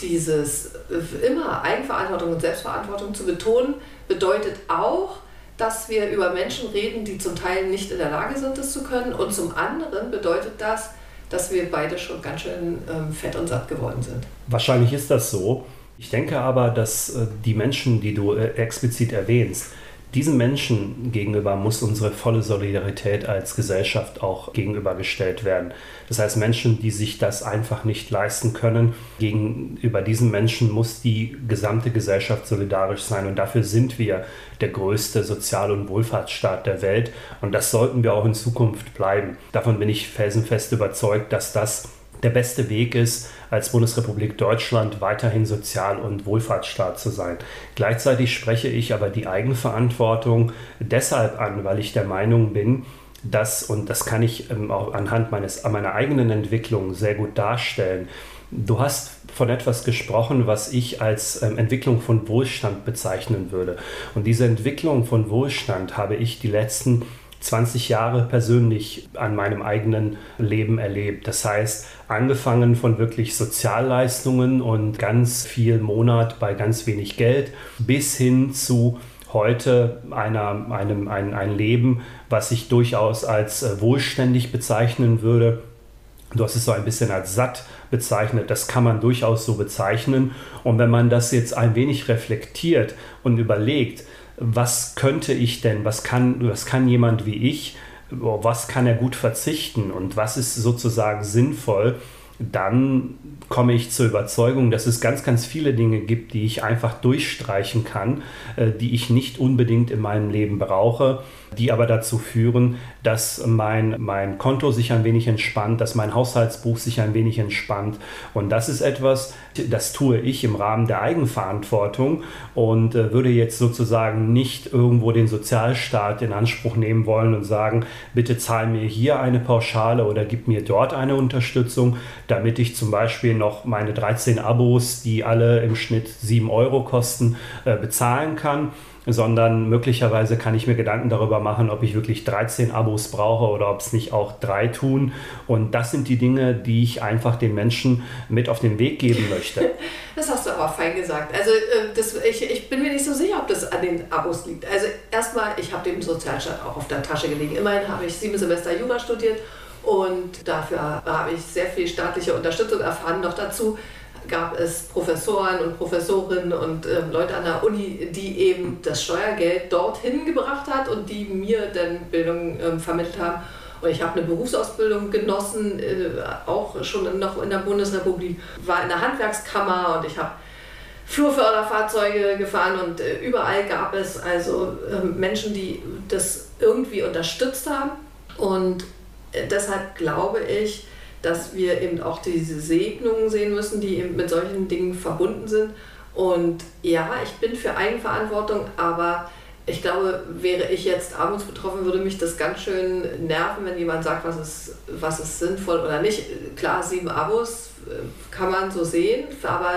dieses immer Eigenverantwortung und Selbstverantwortung zu betonen, bedeutet auch, dass wir über Menschen reden, die zum Teil nicht in der Lage sind, das zu können. Und zum anderen bedeutet das, dass wir beide schon ganz schön ähm, fett und satt geworden sind. Wahrscheinlich ist das so. Ich denke aber, dass äh, die Menschen, die du äh, explizit erwähnst, diesen Menschen gegenüber muss unsere volle Solidarität als Gesellschaft auch gegenübergestellt werden. Das heißt, Menschen, die sich das einfach nicht leisten können, gegenüber diesen Menschen muss die gesamte Gesellschaft solidarisch sein. Und dafür sind wir der größte Sozial- und Wohlfahrtsstaat der Welt. Und das sollten wir auch in Zukunft bleiben. Davon bin ich felsenfest überzeugt, dass das der beste Weg ist, als Bundesrepublik Deutschland weiterhin Sozial- und Wohlfahrtsstaat zu sein. Gleichzeitig spreche ich aber die Eigenverantwortung deshalb an, weil ich der Meinung bin, dass, und das kann ich ähm, auch anhand meines, meiner eigenen Entwicklung sehr gut darstellen, Du hast von etwas gesprochen, was ich als ähm, Entwicklung von Wohlstand bezeichnen würde. Und diese Entwicklung von Wohlstand habe ich die letzten 20 Jahre persönlich an meinem eigenen Leben erlebt. Das heißt, angefangen von wirklich Sozialleistungen und ganz viel Monat bei ganz wenig Geld bis hin zu heute einer, einem, ein, ein Leben, was ich durchaus als äh, wohlständig bezeichnen würde. Du hast es so ein bisschen als satt bezeichnet. Das kann man durchaus so bezeichnen. Und wenn man das jetzt ein wenig reflektiert und überlegt, was könnte ich denn, was kann, was kann jemand wie ich, was kann er gut verzichten und was ist sozusagen sinnvoll, dann komme ich zur Überzeugung, dass es ganz, ganz viele Dinge gibt, die ich einfach durchstreichen kann, äh, die ich nicht unbedingt in meinem Leben brauche, die aber dazu führen, dass mein, mein Konto sich ein wenig entspannt, dass mein Haushaltsbuch sich ein wenig entspannt. Und das ist etwas, das tue ich im Rahmen der Eigenverantwortung und äh, würde jetzt sozusagen nicht irgendwo den Sozialstaat in Anspruch nehmen wollen und sagen, bitte zahl mir hier eine Pauschale oder gib mir dort eine Unterstützung, damit ich zum Beispiel noch meine 13 Abos, die alle im Schnitt 7 Euro kosten, äh, bezahlen kann. Sondern möglicherweise kann ich mir Gedanken darüber machen, ob ich wirklich 13 Abos brauche oder ob es nicht auch drei tun. Und das sind die Dinge, die ich einfach den Menschen mit auf den Weg geben möchte. Das hast du aber fein gesagt. Also äh, das, ich, ich bin mir nicht so sicher, ob das an den Abos liegt. Also erstmal, ich habe den Sozialstaat auch auf der Tasche gelegen. Immerhin habe ich sieben Semester Jura studiert und dafür habe ich sehr viel staatliche Unterstützung erfahren. Noch dazu gab es Professoren und Professorinnen und äh, Leute an der Uni, die eben das Steuergeld dorthin gebracht hat und die mir dann Bildung äh, vermittelt haben. Und ich habe eine Berufsausbildung genossen, äh, auch schon noch in der Bundesrepublik, war in der Handwerkskammer und ich habe Flurförderfahrzeuge gefahren und äh, überall gab es also ähm, Menschen, die das irgendwie unterstützt haben. Und äh, deshalb glaube ich, dass wir eben auch diese Segnungen sehen müssen, die eben mit solchen Dingen verbunden sind. Und ja, ich bin für Eigenverantwortung, aber ich glaube, wäre ich jetzt armutsbetroffen, würde mich das ganz schön nerven, wenn jemand sagt, was ist, was ist sinnvoll oder nicht. Klar, sieben Abos äh, kann man so sehen, aber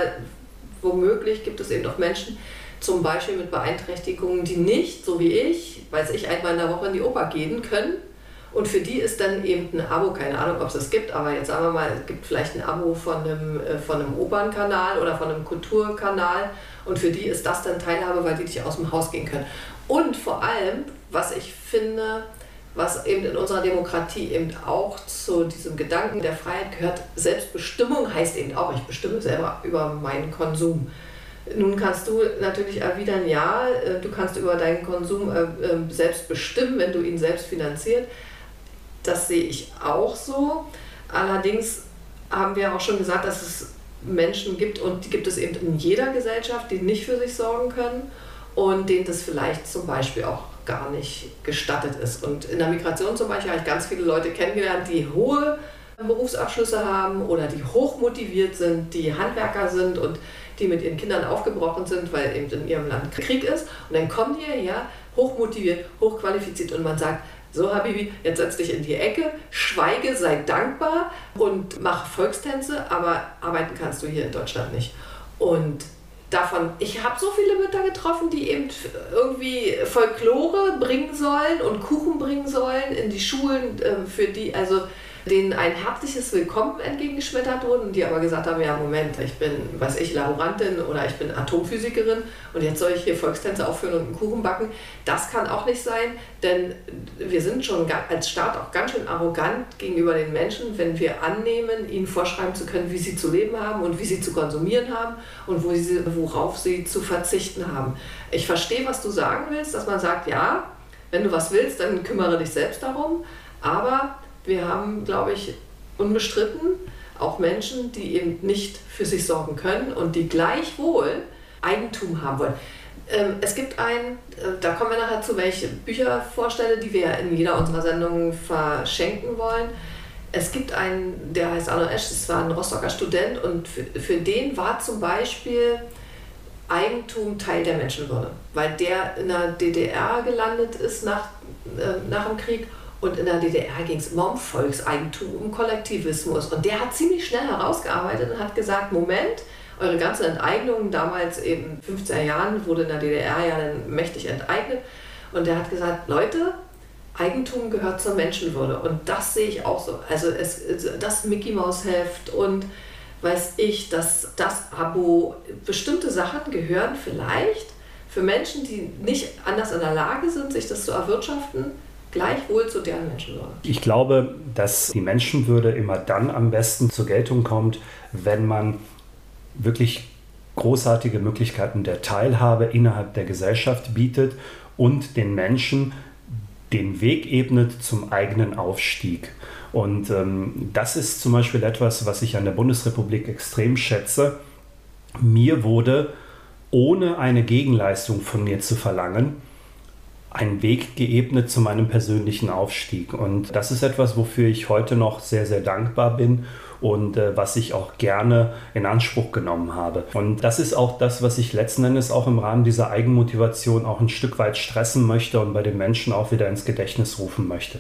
womöglich gibt es eben auch Menschen, zum Beispiel mit Beeinträchtigungen, die nicht, so wie ich, weiß ich, einmal in der Woche in die Oper gehen können und für die ist dann eben ein Abo, keine Ahnung, ob es das gibt, aber jetzt sagen wir mal, es gibt vielleicht ein Abo von einem, äh, von einem Opernkanal oder von einem Kulturkanal. Und für die ist das dann Teilhabe, weil die nicht aus dem Haus gehen können. Und vor allem, was ich finde, was eben in unserer Demokratie eben auch zu diesem Gedanken der Freiheit gehört, Selbstbestimmung heißt eben auch, ich bestimme selber über meinen Konsum. Nun kannst du natürlich erwidern, ja, äh, du kannst über deinen Konsum äh, selbst bestimmen, wenn du ihn selbst finanziert. Das sehe ich auch so. Allerdings haben wir auch schon gesagt, dass es Menschen gibt und die gibt es eben in jeder Gesellschaft, die nicht für sich sorgen können und denen das vielleicht zum Beispiel auch gar nicht gestattet ist. Und in der Migration zum Beispiel habe ich ganz viele Leute kennengelernt, die hohe Berufsabschlüsse haben oder die hochmotiviert sind, die Handwerker sind und die mit ihren Kindern aufgebrochen sind, weil eben in ihrem Land Krieg ist. Und dann kommen die hierher, hochmotiviert, hochqualifiziert und man sagt, so, Habibi, jetzt setz dich in die Ecke, schweige, sei dankbar und mach Volkstänze, aber arbeiten kannst du hier in Deutschland nicht. Und davon, ich habe so viele Mütter getroffen, die eben irgendwie Folklore bringen sollen und Kuchen bringen sollen in die Schulen, ähm, für die, also denen ein herzliches Willkommen entgegengeschmettert wurden, die aber gesagt haben, ja Moment, ich bin, weiß ich, Laborantin oder ich bin Atomphysikerin und jetzt soll ich hier Volkstänze aufführen und einen Kuchen backen. Das kann auch nicht sein, denn wir sind schon als Staat auch ganz schön arrogant gegenüber den Menschen, wenn wir annehmen, ihnen vorschreiben zu können, wie sie zu leben haben und wie sie zu konsumieren haben und wo sie, worauf sie zu verzichten haben. Ich verstehe, was du sagen willst, dass man sagt, ja, wenn du was willst, dann kümmere dich selbst darum, aber wir haben, glaube ich, unbestritten auch Menschen, die eben nicht für sich sorgen können und die gleichwohl Eigentum haben wollen. Ähm, es gibt ein, äh, da kommen wir nachher zu, welche Bücher vorstelle, die wir in jeder unserer Sendungen verschenken wollen. Es gibt einen, der heißt Arno Esch, das war ein Rostocker Student und für, für den war zum Beispiel Eigentum Teil der Menschenwürde, weil der in der DDR gelandet ist nach, äh, nach dem Krieg und in der DDR ging es immer um Volkseigentum, um Kollektivismus. Und der hat ziemlich schnell herausgearbeitet und hat gesagt, Moment, eure ganze Enteignung, damals eben 15er Jahren, wurde in der DDR ja dann mächtig enteignet. Und der hat gesagt, Leute, Eigentum gehört zur Menschenwürde. Und das sehe ich auch so. Also es, das Mickey Maus Heft und weiß ich, dass das Abo, bestimmte Sachen gehören vielleicht für Menschen, die nicht anders in der Lage sind, sich das zu erwirtschaften, gleichwohl zu deren Menschenwürde. Ich glaube, dass die Menschenwürde immer dann am besten zur Geltung kommt, wenn man wirklich großartige Möglichkeiten der Teilhabe innerhalb der Gesellschaft bietet und den Menschen den Weg ebnet zum eigenen Aufstieg. Und ähm, das ist zum Beispiel etwas, was ich an der Bundesrepublik extrem schätze. Mir wurde, ohne eine Gegenleistung von mir zu verlangen, einen Weg geebnet zu meinem persönlichen Aufstieg. Und das ist etwas, wofür ich heute noch sehr, sehr dankbar bin und äh, was ich auch gerne in Anspruch genommen habe. Und das ist auch das, was ich letzten Endes auch im Rahmen dieser Eigenmotivation auch ein Stück weit stressen möchte und bei den Menschen auch wieder ins Gedächtnis rufen möchte.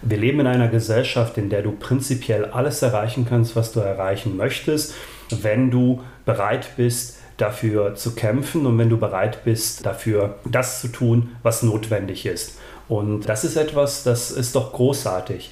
Wir leben in einer Gesellschaft, in der du prinzipiell alles erreichen kannst, was du erreichen möchtest, wenn du bereit bist, dafür zu kämpfen und wenn du bereit bist, dafür das zu tun, was notwendig ist. Und das ist etwas, das ist doch großartig.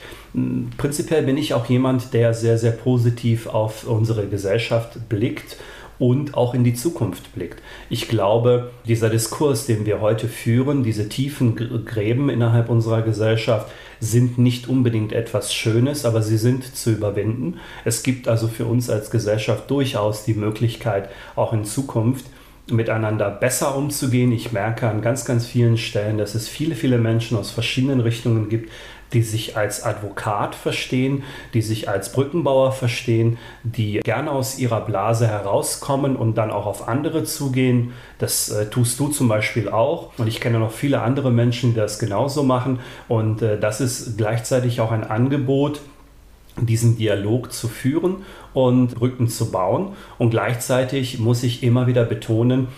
Prinzipiell bin ich auch jemand, der sehr, sehr positiv auf unsere Gesellschaft blickt und auch in die Zukunft blickt. Ich glaube, dieser Diskurs, den wir heute führen, diese tiefen Gräben innerhalb unserer Gesellschaft, sind nicht unbedingt etwas Schönes, aber sie sind zu überwinden. Es gibt also für uns als Gesellschaft durchaus die Möglichkeit, auch in Zukunft miteinander besser umzugehen. Ich merke an ganz, ganz vielen Stellen, dass es viele, viele Menschen aus verschiedenen Richtungen gibt, die sich als Advokat verstehen, die sich als Brückenbauer verstehen, die gerne aus ihrer Blase herauskommen und dann auch auf andere zugehen. Das äh, tust du zum Beispiel auch. Und ich kenne noch viele andere Menschen, die das genauso machen. Und äh, das ist gleichzeitig auch ein Angebot, diesen Dialog zu führen und Brücken zu bauen. Und gleichzeitig muss ich immer wieder betonen,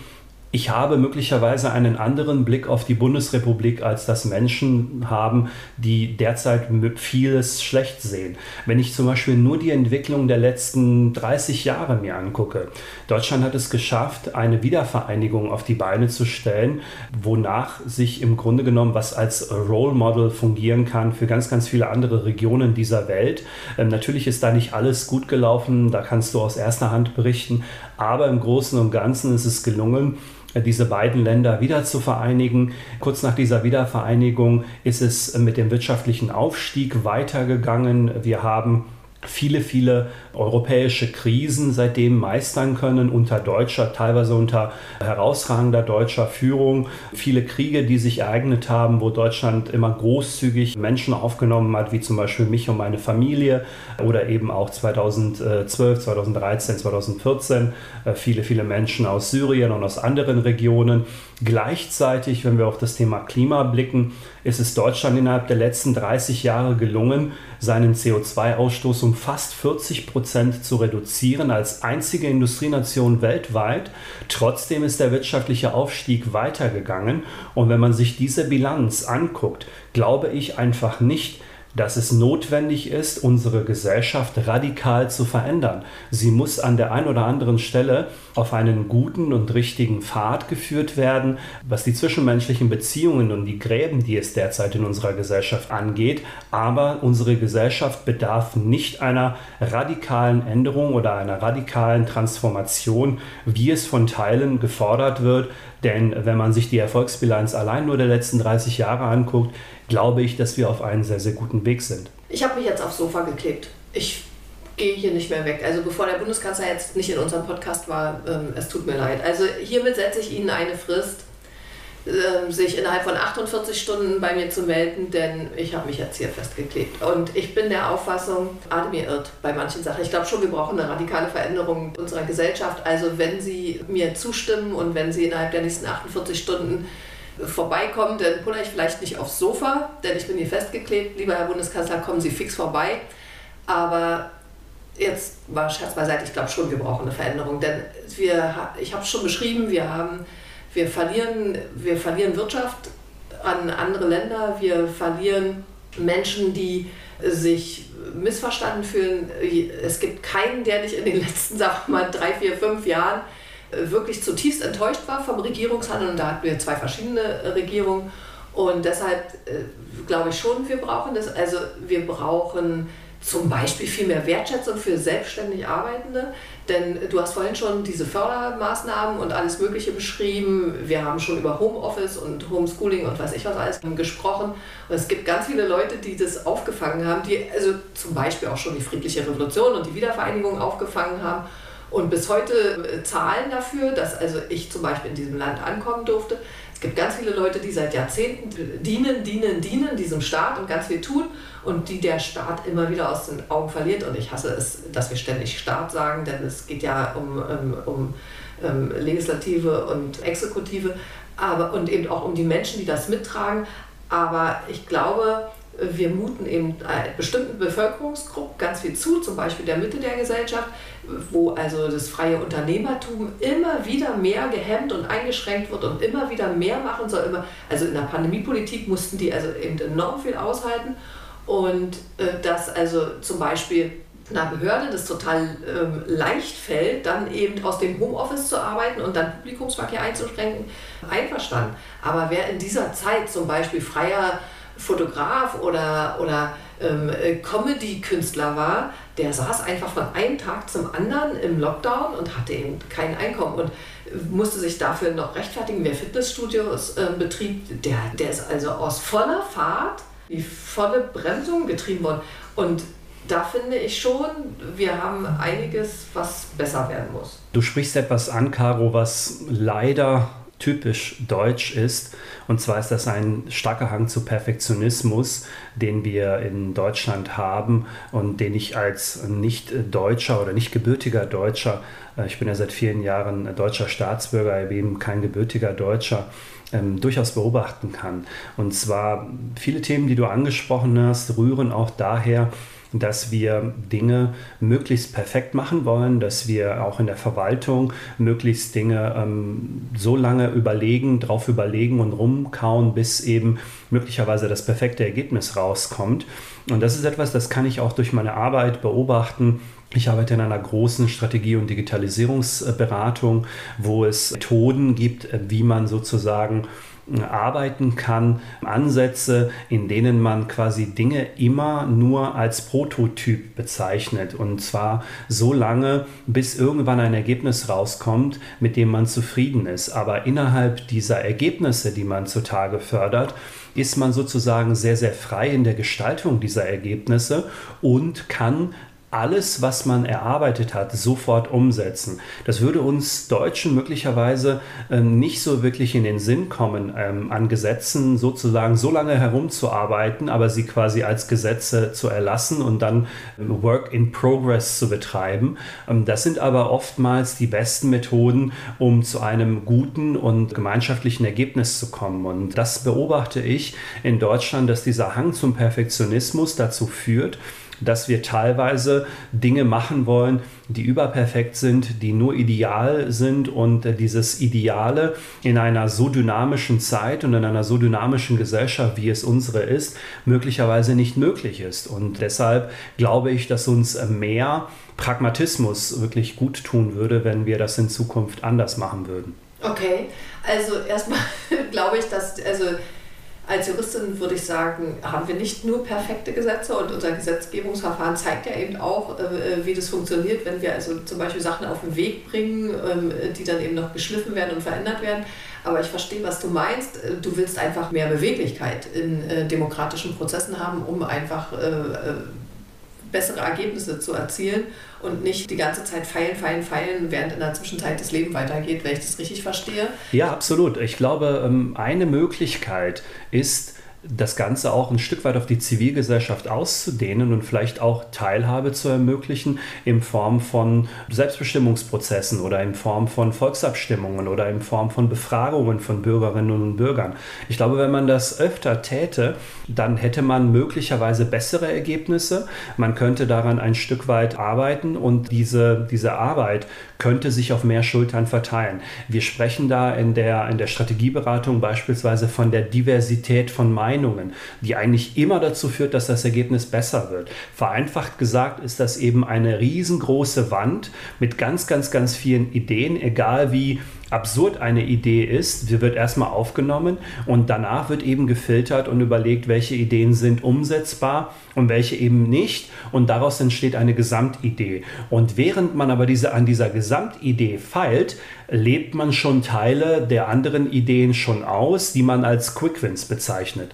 ich habe möglicherweise einen anderen Blick auf die Bundesrepublik, als das Menschen haben, die derzeit vieles schlecht sehen. Wenn ich zum Beispiel nur die Entwicklung der letzten 30 Jahre mir angucke. Deutschland hat es geschafft, eine Wiedervereinigung auf die Beine zu stellen, wonach sich im Grunde genommen was als Role Model fungieren kann für ganz, ganz viele andere Regionen dieser Welt. Ähm, natürlich ist da nicht alles gut gelaufen, da kannst du aus erster Hand berichten, aber im Großen und Ganzen ist es gelungen, diese beiden Länder wieder zu vereinigen. Kurz nach dieser Wiedervereinigung ist es mit dem wirtschaftlichen Aufstieg weitergegangen. Wir haben viele, viele europäische Krisen seitdem meistern können, unter deutscher, teilweise unter herausragender deutscher Führung. Viele Kriege, die sich ereignet haben, wo Deutschland immer großzügig Menschen aufgenommen hat, wie zum Beispiel mich und meine Familie oder eben auch 2012, 2013, 2014 viele, viele Menschen aus Syrien und aus anderen Regionen. Gleichzeitig, wenn wir auf das Thema Klima blicken, ist es Deutschland innerhalb der letzten 30 Jahre gelungen, seinen CO2-Ausstoß um fast 40 Prozent zu reduzieren, als einzige Industrienation weltweit. Trotzdem ist der wirtschaftliche Aufstieg weitergegangen. Und wenn man sich diese Bilanz anguckt, glaube ich einfach nicht, dass es notwendig ist, unsere Gesellschaft radikal zu verändern. Sie muss an der einen oder anderen Stelle auf einen guten und richtigen Pfad geführt werden, was die zwischenmenschlichen Beziehungen und die Gräben, die es derzeit in unserer Gesellschaft angeht. Aber unsere Gesellschaft bedarf nicht einer radikalen Änderung oder einer radikalen Transformation, wie es von Teilen gefordert wird. Denn wenn man sich die Erfolgsbilanz allein nur der letzten 30 Jahre anguckt, glaube ich, dass wir auf einem sehr, sehr guten Weg sind. Ich habe mich jetzt aufs Sofa geklebt. Ich gehe hier nicht mehr weg. Also bevor der Bundeskanzler jetzt nicht in unserem Podcast war, ähm, es tut mir leid. Also hiermit setze ich Ihnen eine Frist, ähm, sich innerhalb von 48 Stunden bei mir zu melden, denn ich habe mich jetzt hier festgeklebt. Und ich bin der Auffassung, Ademir irrt bei manchen Sachen. Ich glaube schon, wir brauchen eine radikale Veränderung unserer Gesellschaft. Also wenn Sie mir zustimmen und wenn Sie innerhalb der nächsten 48 Stunden vorbeikommen, dann pulle ich vielleicht nicht aufs Sofa, denn ich bin hier festgeklebt. Lieber Herr Bundeskanzler, kommen Sie fix vorbei. Aber jetzt war Scherz beiseite, ich glaube schon, wir brauchen eine Veränderung. Denn wir, ich habe es schon beschrieben, wir, haben, wir, verlieren, wir verlieren Wirtschaft an andere Länder, wir verlieren Menschen, die sich missverstanden fühlen. Es gibt keinen, der nicht in den letzten, sagen mal, drei, vier, fünf Jahren wirklich zutiefst enttäuscht war vom Regierungshandeln. Und da hatten wir zwei verschiedene äh, Regierungen. Und deshalb äh, glaube ich schon, wir brauchen das. Also wir brauchen zum Beispiel viel mehr Wertschätzung für selbstständig Arbeitende. Denn du hast vorhin schon diese Fördermaßnahmen und alles Mögliche beschrieben. Wir haben schon über Homeoffice und Homeschooling und weiß ich was alles gesprochen. Und es gibt ganz viele Leute, die das aufgefangen haben, die also zum Beispiel auch schon die friedliche Revolution und die Wiedervereinigung aufgefangen haben und bis heute äh, zahlen dafür, dass also ich zum Beispiel in diesem Land ankommen durfte. Es gibt ganz viele Leute, die seit Jahrzehnten dienen, dienen, dienen diesem Staat und ganz viel tun und die der Staat immer wieder aus den Augen verliert. Und ich hasse es, dass wir ständig Staat sagen, denn es geht ja um, um, um um Legislative und Exekutive aber, und eben auch um die Menschen, die das mittragen. Aber ich glaube, wir muten eben bestimmten Bevölkerungsgruppen ganz viel zu, zum Beispiel der Mitte der Gesellschaft, wo also das freie Unternehmertum immer wieder mehr gehemmt und eingeschränkt wird und immer wieder mehr machen soll. Immer, also in der Pandemiepolitik mussten die also eben enorm viel aushalten und äh, dass also zum Beispiel einer Behörde das total ähm, leicht fällt, dann eben aus dem Homeoffice zu arbeiten und dann Publikumsverkehr einzuschränken, einverstanden. Aber wer in dieser Zeit zum Beispiel freier Fotograf oder, oder ähm, äh, Comedy-Künstler war, der saß einfach von einem Tag zum anderen im Lockdown und hatte eben kein Einkommen und musste sich dafür noch rechtfertigen. Wer Fitnessstudios äh, betrieb, der, der ist also aus voller Fahrt, die volle Bremsung getrieben worden. Und da finde ich schon, wir haben einiges, was besser werden muss. Du sprichst etwas an, Caro, was leider typisch deutsch ist. Und zwar ist das ein starker Hang zu Perfektionismus, den wir in Deutschland haben und den ich als nicht-deutscher oder nicht gebürtiger Deutscher, äh, ich bin ja seit vielen Jahren deutscher Staatsbürger, eben kein gebürtiger Deutscher, ähm, durchaus beobachten kann. Und zwar viele Themen, die du angesprochen hast, rühren auch daher, dass wir Dinge möglichst perfekt machen wollen, dass wir auch in der Verwaltung möglichst Dinge ähm, so lange überlegen, drauf überlegen und rumkauen, bis eben möglicherweise das perfekte Ergebnis rauskommt. Und das ist etwas, das kann ich auch durch meine Arbeit beobachten. Ich arbeite in einer großen Strategie- und Digitalisierungsberatung, wo es Methoden gibt, wie man sozusagen arbeiten kann, Ansätze, in denen man quasi Dinge immer nur als Prototyp bezeichnet. Und zwar so lange, bis irgendwann ein Ergebnis rauskommt, mit dem man zufrieden ist. Aber innerhalb dieser Ergebnisse, die man zutage fördert, ist man sozusagen sehr, sehr frei in der Gestaltung dieser Ergebnisse und kann alles, was man erarbeitet hat, sofort umsetzen. Das würde uns Deutschen möglicherweise ähm, nicht so wirklich in den Sinn kommen, ähm, an Gesetzen sozusagen so lange herumzuarbeiten, aber sie quasi als Gesetze zu erlassen und dann ähm, Work in Progress zu betreiben. Ähm, das sind aber oftmals die besten Methoden, um zu einem guten und gemeinschaftlichen Ergebnis zu kommen. Und das beobachte ich in Deutschland, dass dieser Hang zum Perfektionismus dazu führt, dass wir teilweise Dinge machen wollen, die überperfekt sind, die nur ideal sind und äh, dieses Ideale in einer so dynamischen Zeit und in einer so dynamischen Gesellschaft, wie es unsere ist, möglicherweise nicht möglich ist. Und deshalb glaube ich, dass uns mehr Pragmatismus wirklich gut tun würde, wenn wir das in Zukunft anders machen würden. Okay, also erstmal glaube ich, dass also als Juristin würde ich sagen, haben wir nicht nur perfekte Gesetze und unser Gesetzgebungsverfahren zeigt ja eben auch, äh, wie das funktioniert, wenn wir also zum Beispiel Sachen auf den Weg bringen, ähm, die dann eben noch geschliffen werden und verändert werden. Aber ich verstehe, was du meinst. Du willst einfach mehr Beweglichkeit in äh, demokratischen Prozessen haben, um einfach äh, bessere Ergebnisse zu erzielen und nicht die ganze Zeit feilen, feilen, feilen, während in der Zwischenzeit das Leben weitergeht, wenn ich das richtig verstehe. Ja, absolut. Ich glaube, ähm, eine Möglichkeit ist, das Ganze auch ein Stück weit auf die Zivilgesellschaft auszudehnen und vielleicht auch Teilhabe zu ermöglichen in Form von Selbstbestimmungsprozessen oder in Form von Volksabstimmungen oder in Form von Befragungen von Bürgerinnen und Bürgern. Ich glaube, wenn man das öfter täte, dann hätte man möglicherweise bessere Ergebnisse. Man könnte daran ein Stück weit arbeiten und diese, diese Arbeit könnte sich auf mehr Schultern verteilen. Wir sprechen da in der, in der Strategieberatung beispielsweise von der Diversität von Meinungen, die eigentlich immer dazu führt, dass das Ergebnis besser wird. Vereinfacht gesagt ist das eben eine riesengroße Wand mit ganz, ganz, ganz vielen Ideen, egal wie absurd eine Idee ist, sie wird erstmal aufgenommen und danach wird eben gefiltert und überlegt, welche Ideen sind umsetzbar und welche eben nicht. Und daraus entsteht eine Gesamtidee. Und während man aber diese, an dieser Gesamtidee feilt, lebt man schon Teile der anderen Ideen schon aus, die man als Quickwins bezeichnet.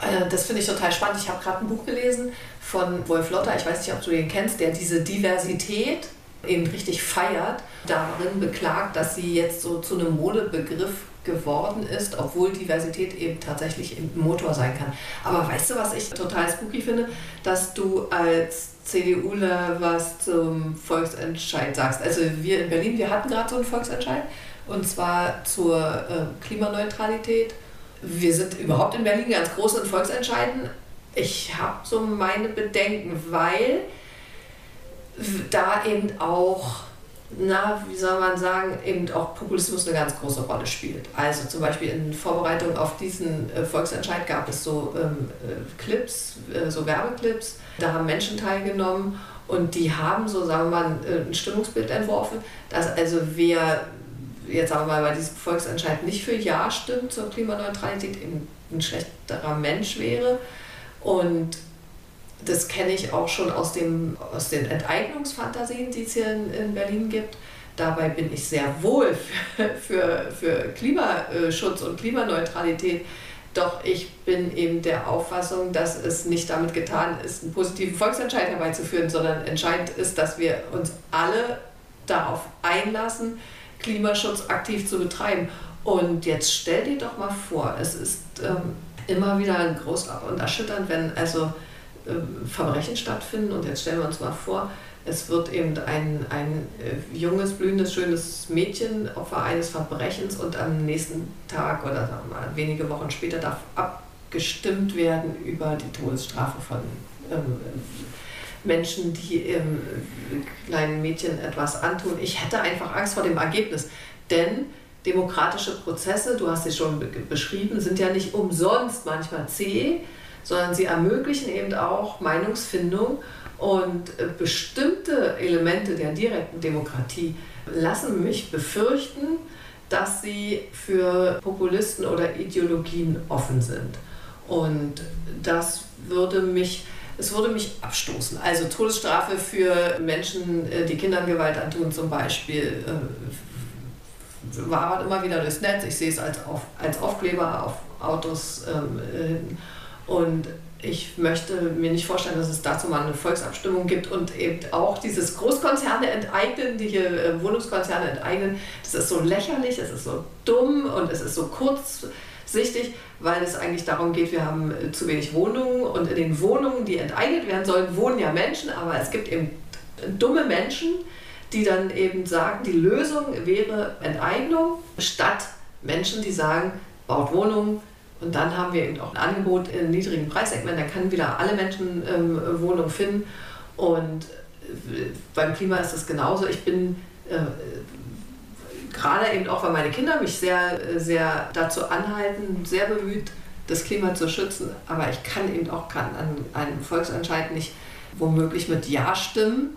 Äh, das finde ich total spannend. Ich habe gerade ein Buch gelesen von Wolf Lotter, ich weiß nicht, ob du den kennst, der diese Diversität eben richtig feiert, darin beklagt, dass sie jetzt so zu einem Modebegriff geworden ist, obwohl Diversität eben tatsächlich ein Motor sein kann. Aber weißt du, was ich total spooky finde? Dass du als CDUler was zum Volksentscheid sagst. Also wir in Berlin, wir hatten gerade so einen Volksentscheid und zwar zur äh, Klimaneutralität. Wir sind überhaupt in Berlin ganz groß in Volksentscheiden. Ich habe so meine Bedenken, weil da eben auch, na, wie soll man sagen, eben auch Populismus eine ganz große Rolle spielt. Also zum Beispiel in Vorbereitung auf diesen äh, Volksentscheid gab es so ähm, äh, Clips, äh, so Werbeclips, da haben Menschen teilgenommen Und die haben so, sagen wir mal, ein Stimmungsbild entworfen, dass also wer jetzt sagen wir mal bei diesem Volksentscheid nicht für Ja stimmt zur Klimaneutralität, eben ein schlechterer Mensch wäre. Und das kenne ich auch schon aus, dem, aus den Enteignungsfantasien, die es hier in, in Berlin gibt. Dabei bin ich sehr wohl für, für, Klimaschutz und Klimaneutralität. Doch ich bin eben der Auffassung, dass es nicht damit getan ist, einen positiven Volksentscheid herbeizuführen, sondern entscheidend ist, dass wir uns alle darauf einlassen, Klimaschutz aktiv zu betreiben. Und jetzt stell dir doch mal vor, es ist ähm, immer wieder groß und erschütternd, wenn also äh, Verbrechen stattfinden. Und jetzt stellen wir uns mal vor, es wird eben ein, ein äh, junges, blühendes, schönes Mädchen Opfer eines Verbrechens und am nächsten Tag oder wenige Wochen später darf abgestimmt werden über die Todesstrafe von ähm, Menschen, die ähm, kleinen Mädchen etwas antun. Ich hätte einfach Angst vor dem Ergebnis, denn demokratische Prozesse, du hast sie schon beschrieben, sind ja nicht umsonst manchmal zäh, sondern sie ermöglichen eben auch Meinungsfindung und äh, bestimmte Elemente der direkten Demokratie lassen mich befürchten, dass sie für Populisten oder Ideologien offen sind. Und das würde mich, es würde mich abstoßen. Also Todesstrafe für Menschen, äh, die Kindern Gewalt antun zum Beispiel, äh, wabert immer wieder durchs Netz. Ich sehe es als, auf, als Aufkleber auf Autos. Ähm, und ich möchte mir nicht vorstellen, dass es dazu mal eine Volksabstimmung gibt und eben auch dieses Großkonzerne enteignen, die hier äh, Wohnungskonzerne enteignen. Das ist so lächerlich, es ist so dumm und es ist so kurzsichtig, weil es eigentlich darum geht, wir haben äh, zu wenig Wohnungen und in den Wohnungen, die enteignet werden sollen, wohnen ja Menschen, aber es gibt eben dumme Menschen, die dann eben sagen, die Lösung wäre Enteignung statt Menschen, die sagen, baut Wohnungen, und dann haben wir eben auch ein Angebot in niedrigen Preissegment, da können wieder alle Menschen ähm, Wohnung finden. Und äh, beim Klima ist es genauso. Ich bin äh, gerade eben auch, weil meine Kinder mich sehr, sehr dazu anhalten, sehr bemüht, das Klima zu schützen. Aber ich kann eben auch kann an einem Volksentscheid nicht womöglich mit Ja stimmen,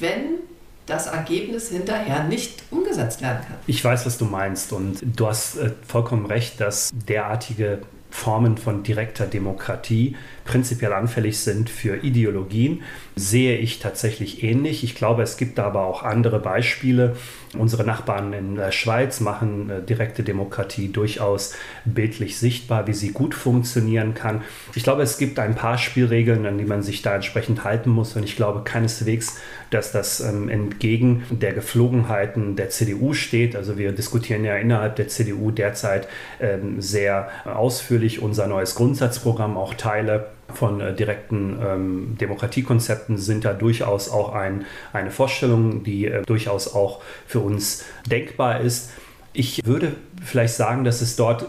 wenn das Ergebnis hinterher nicht umgesetzt werden kann. Ich weiß, was du meinst und du hast äh, vollkommen recht, dass derartige Formen von direkter Demokratie prinzipiell anfällig sind für Ideologien, sehe ich tatsächlich ähnlich. Ich glaube, es gibt aber auch andere Beispiele. Unsere Nachbarn in der Schweiz machen äh, direkte Demokratie durchaus bildlich sichtbar, wie sie gut funktionieren kann. Ich glaube, es gibt ein paar Spielregeln, an die man sich da entsprechend halten muss. Und ich glaube keineswegs, dass das ähm, entgegen der Geflogenheiten der CDU steht. Also wir diskutieren ja innerhalb der CDU derzeit ähm, sehr ausführlich unser neues Grundsatzprogramm, auch Teile von äh, direkten ähm, Demokratiekonzepten sind da durchaus auch ein, eine Vorstellung, die äh, durchaus auch für uns denkbar ist. Ich würde vielleicht sagen, dass es dort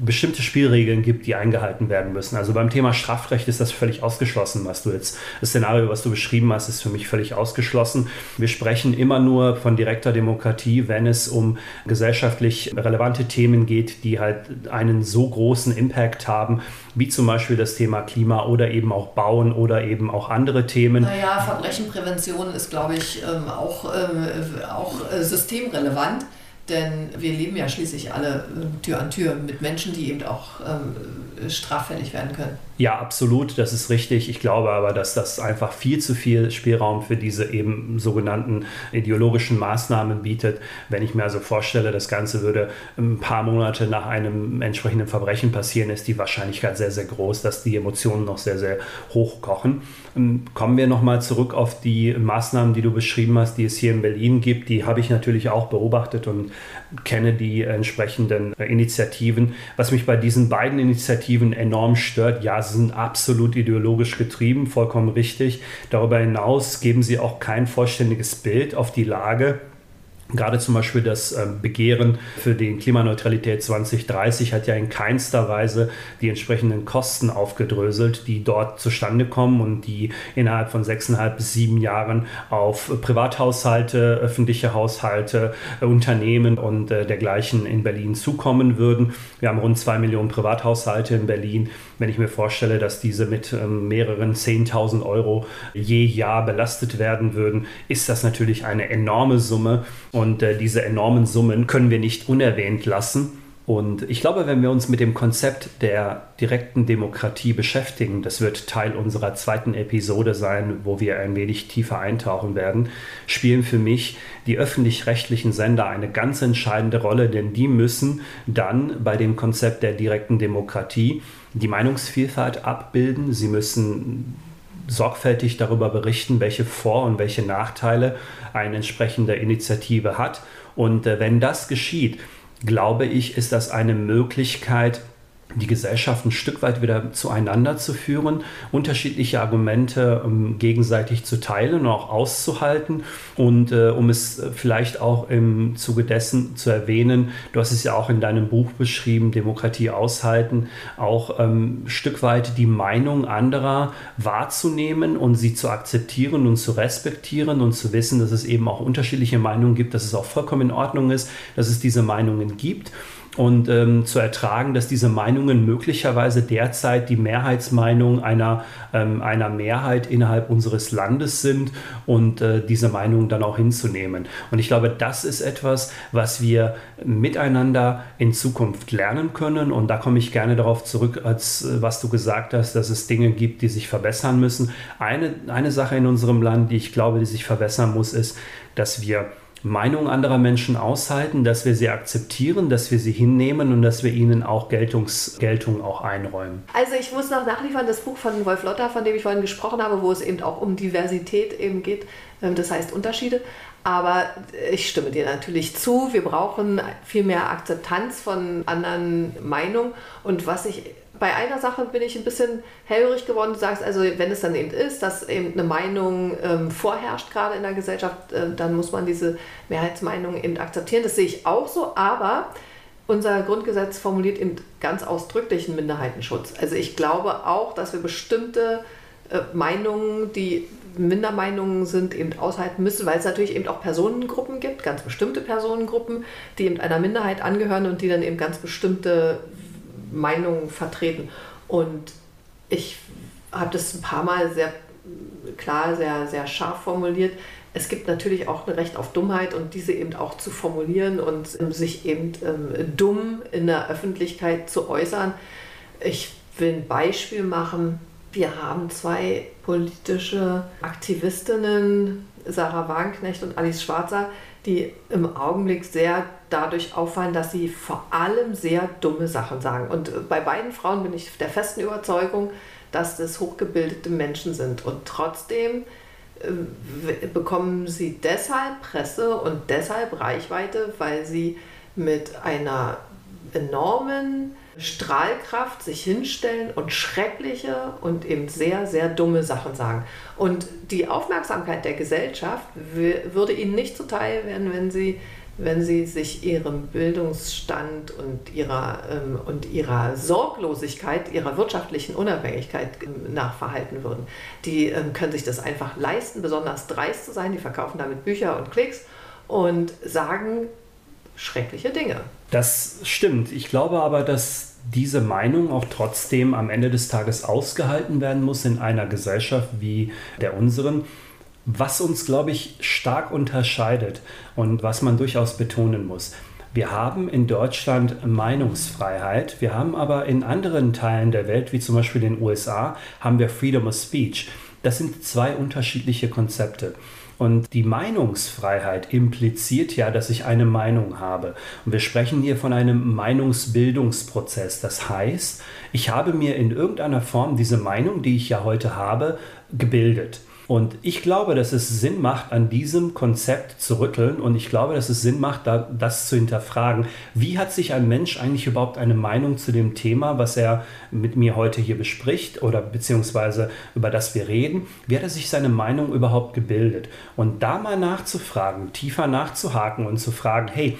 bestimmte Spielregeln gibt, die eingehalten werden müssen. Also beim Thema Strafrecht ist das völlig ausgeschlossen, was du jetzt, das Szenario, was du beschrieben hast, ist für mich völlig ausgeschlossen. Wir sprechen immer nur von direkter Demokratie, wenn es um gesellschaftlich relevante Themen geht, die halt einen so großen Impact haben, wie zum Beispiel das Thema Klima oder eben auch Bauen oder eben auch andere Themen. Naja, Verbrechenprävention ist, glaube ich, ähm, auch, ähm, auch äh, systemrelevant. Denn wir leben ja schließlich alle äh, Tür an Tür mit Menschen, die eben auch ähm, straffällig werden können. Ja, absolut, das ist richtig. Ich glaube aber, dass das einfach viel zu viel Spielraum für diese eben sogenannten ideologischen Maßnahmen bietet. Wenn ich mir also vorstelle, das Ganze würde ein paar Monate nach einem entsprechenden Verbrechen passieren, ist die Wahrscheinlichkeit sehr, sehr groß, dass die Emotionen noch sehr, sehr hoch kochen. Ähm, kommen wir nochmal zurück auf die Maßnahmen, die du beschrieben hast, die es hier in Berlin gibt. Die habe ich natürlich auch beobachtet und kenne die entsprechenden Initiativen. Was mich bei diesen beiden Initiativen enorm stört, ja, sind absolut ideologisch getrieben, vollkommen richtig. Darüber hinaus geben sie auch kein vollständiges Bild auf die Lage Gerade zum Beispiel das ähm, Begehren für die Klimaneutralität 2030 hat ja in keinster Weise die entsprechenden Kosten aufgedröselt, die dort zustande kommen und die innerhalb von sechseinhalb bis sieben Jahren auf Privathaushalte, öffentliche Haushalte, äh, Unternehmen und äh, dergleichen in Berlin zukommen würden. Wir haben rund zwei Millionen Privathaushalte in Berlin. Wenn ich mir vorstelle, dass diese mit ähm, mehreren 10.000 Euro je Jahr belastet werden würden, ist das natürlich eine enorme Summe. Und äh, diese enormen Summen können wir nicht unerwähnt lassen. Und ich glaube, wenn wir uns mit dem Konzept der direkten Demokratie beschäftigen, das wird Teil unserer zweiten Episode sein, wo wir ein wenig tiefer eintauchen werden, spielen für mich die öffentlich-rechtlichen Sender eine ganz entscheidende Rolle, denn die müssen dann bei dem Konzept der direkten Demokratie die Meinungsvielfalt abbilden. Sie müssen sorgfältig darüber berichten, welche Vor- und welche Nachteile eine entsprechende Initiative hat. Und äh, wenn das geschieht, glaube ich, ist das eine Möglichkeit, die Gesellschaft ein Stück weit wieder zueinander zu führen, unterschiedliche Argumente um, gegenseitig zu teilen und auch auszuhalten. Und äh, um es vielleicht auch im Zuge dessen zu erwähnen, du hast es ja auch in deinem Buch beschrieben, Demokratie aushalten, auch ähm, ein Stück weit die Meinung anderer wahrzunehmen und sie zu akzeptieren und zu respektieren und zu wissen, dass es eben auch unterschiedliche Meinungen gibt, dass es auch vollkommen in Ordnung ist, dass es diese Meinungen gibt und ähm, zu ertragen, dass diese Meinungen möglicherweise derzeit die Mehrheitsmeinung einer, ähm, einer Mehrheit innerhalb unseres Landes sind und äh, diese Meinungen dann auch hinzunehmen. Und ich glaube, das ist etwas, was wir miteinander in Zukunft lernen können. Und da komme ich gerne darauf zurück, als äh, was du gesagt hast, dass es Dinge gibt, die sich verbessern müssen. Eine, eine Sache in unserem Land, die ich glaube, die sich verbessern muss, ist, dass wir Meinungen anderer Menschen aushalten, dass wir sie akzeptieren, dass wir sie hinnehmen und dass wir ihnen auch Geltungs Geltung auch einräumen. Also ich muss noch nachliefern, das Buch von Wolf Lotter, von dem ich vorhin gesprochen habe, wo es eben auch um Diversität eben geht, ähm, das heißt Unterschiede. Aber ich stimme dir natürlich zu, wir brauchen viel mehr Akzeptanz von anderen Meinungen. Und was ich bei einer Sache bin ich ein bisschen hellhörig geworden. Du sagst also, wenn es dann eben ist, dass eben eine Meinung ähm, vorherrscht, gerade in der Gesellschaft, äh, dann muss man diese Mehrheitsmeinung eben akzeptieren. Das sehe ich auch so, aber unser Grundgesetz formuliert eben ganz ausdrücklich einen Minderheitenschutz. Also ich glaube auch, dass wir bestimmte äh, Meinungen, die Mindermeinungen sind, eben aushalten müssen, weil es natürlich eben auch Personengruppen gibt, ganz bestimmte Personengruppen, die eben einer Minderheit angehören und die dann eben ganz bestimmte Meinungen vertreten. Und ich habe das ein paar Mal sehr klar, sehr, sehr scharf formuliert. Es gibt natürlich auch ein Recht auf Dummheit und diese eben auch zu formulieren und ähm, sich eben ähm, dumm in der Öffentlichkeit zu äußern. Ich will ein Beispiel machen. Wir haben zwei politische Aktivistinnen, Sarah Wagenknecht und Alice Schwarzer, die im Augenblick sehr dadurch auffallen, dass sie vor allem sehr dumme Sachen sagen. Und äh, bei beiden Frauen bin ich der festen Überzeugung, dass das hochgebildete Menschen sind. Und trotzdem äh, bekommen sie deshalb Presse und deshalb Reichweite, weil sie mit einer enormen Strahlkraft sich hinstellen und schreckliche und eben sehr, sehr dumme Sachen sagen. Und die Aufmerksamkeit der Gesellschaft würde ihnen nicht zuteil werden, wenn sie, wenn sie sich ihrem Bildungsstand und ihrer, ähm, und ihrer Sorglosigkeit, ihrer wirtschaftlichen Unabhängigkeit ähm, nachverhalten würden. Die ähm, können sich das einfach leisten, besonders dreist zu sein. Die verkaufen damit Bücher und Klicks und sagen schreckliche Dinge. Das stimmt. Ich glaube aber, dass diese Meinung auch trotzdem am Ende des Tages ausgehalten werden muss in einer Gesellschaft wie der unseren. Was uns, glaube ich, stark unterscheidet und was man durchaus betonen muss. Wir haben in Deutschland Meinungsfreiheit, wir haben aber in anderen Teilen der Welt, wie zum Beispiel den USA, haben wir Freedom of Speech. Das sind zwei unterschiedliche Konzepte. Und die Meinungsfreiheit impliziert ja, dass ich eine Meinung habe. Und wir sprechen hier von einem Meinungsbildungsprozess. Das heißt, ich habe mir in irgendeiner Form diese Meinung, die ich ja heute habe, gebildet. Und ich glaube, dass es Sinn macht, an diesem Konzept zu rütteln. Und ich glaube, dass es Sinn macht, das zu hinterfragen. Wie hat sich ein Mensch eigentlich überhaupt eine Meinung zu dem Thema, was er mit mir heute hier bespricht oder beziehungsweise über das wir reden? Wie hat er sich seine Meinung überhaupt gebildet? Und da mal nachzufragen, tiefer nachzuhaken und zu fragen, hey,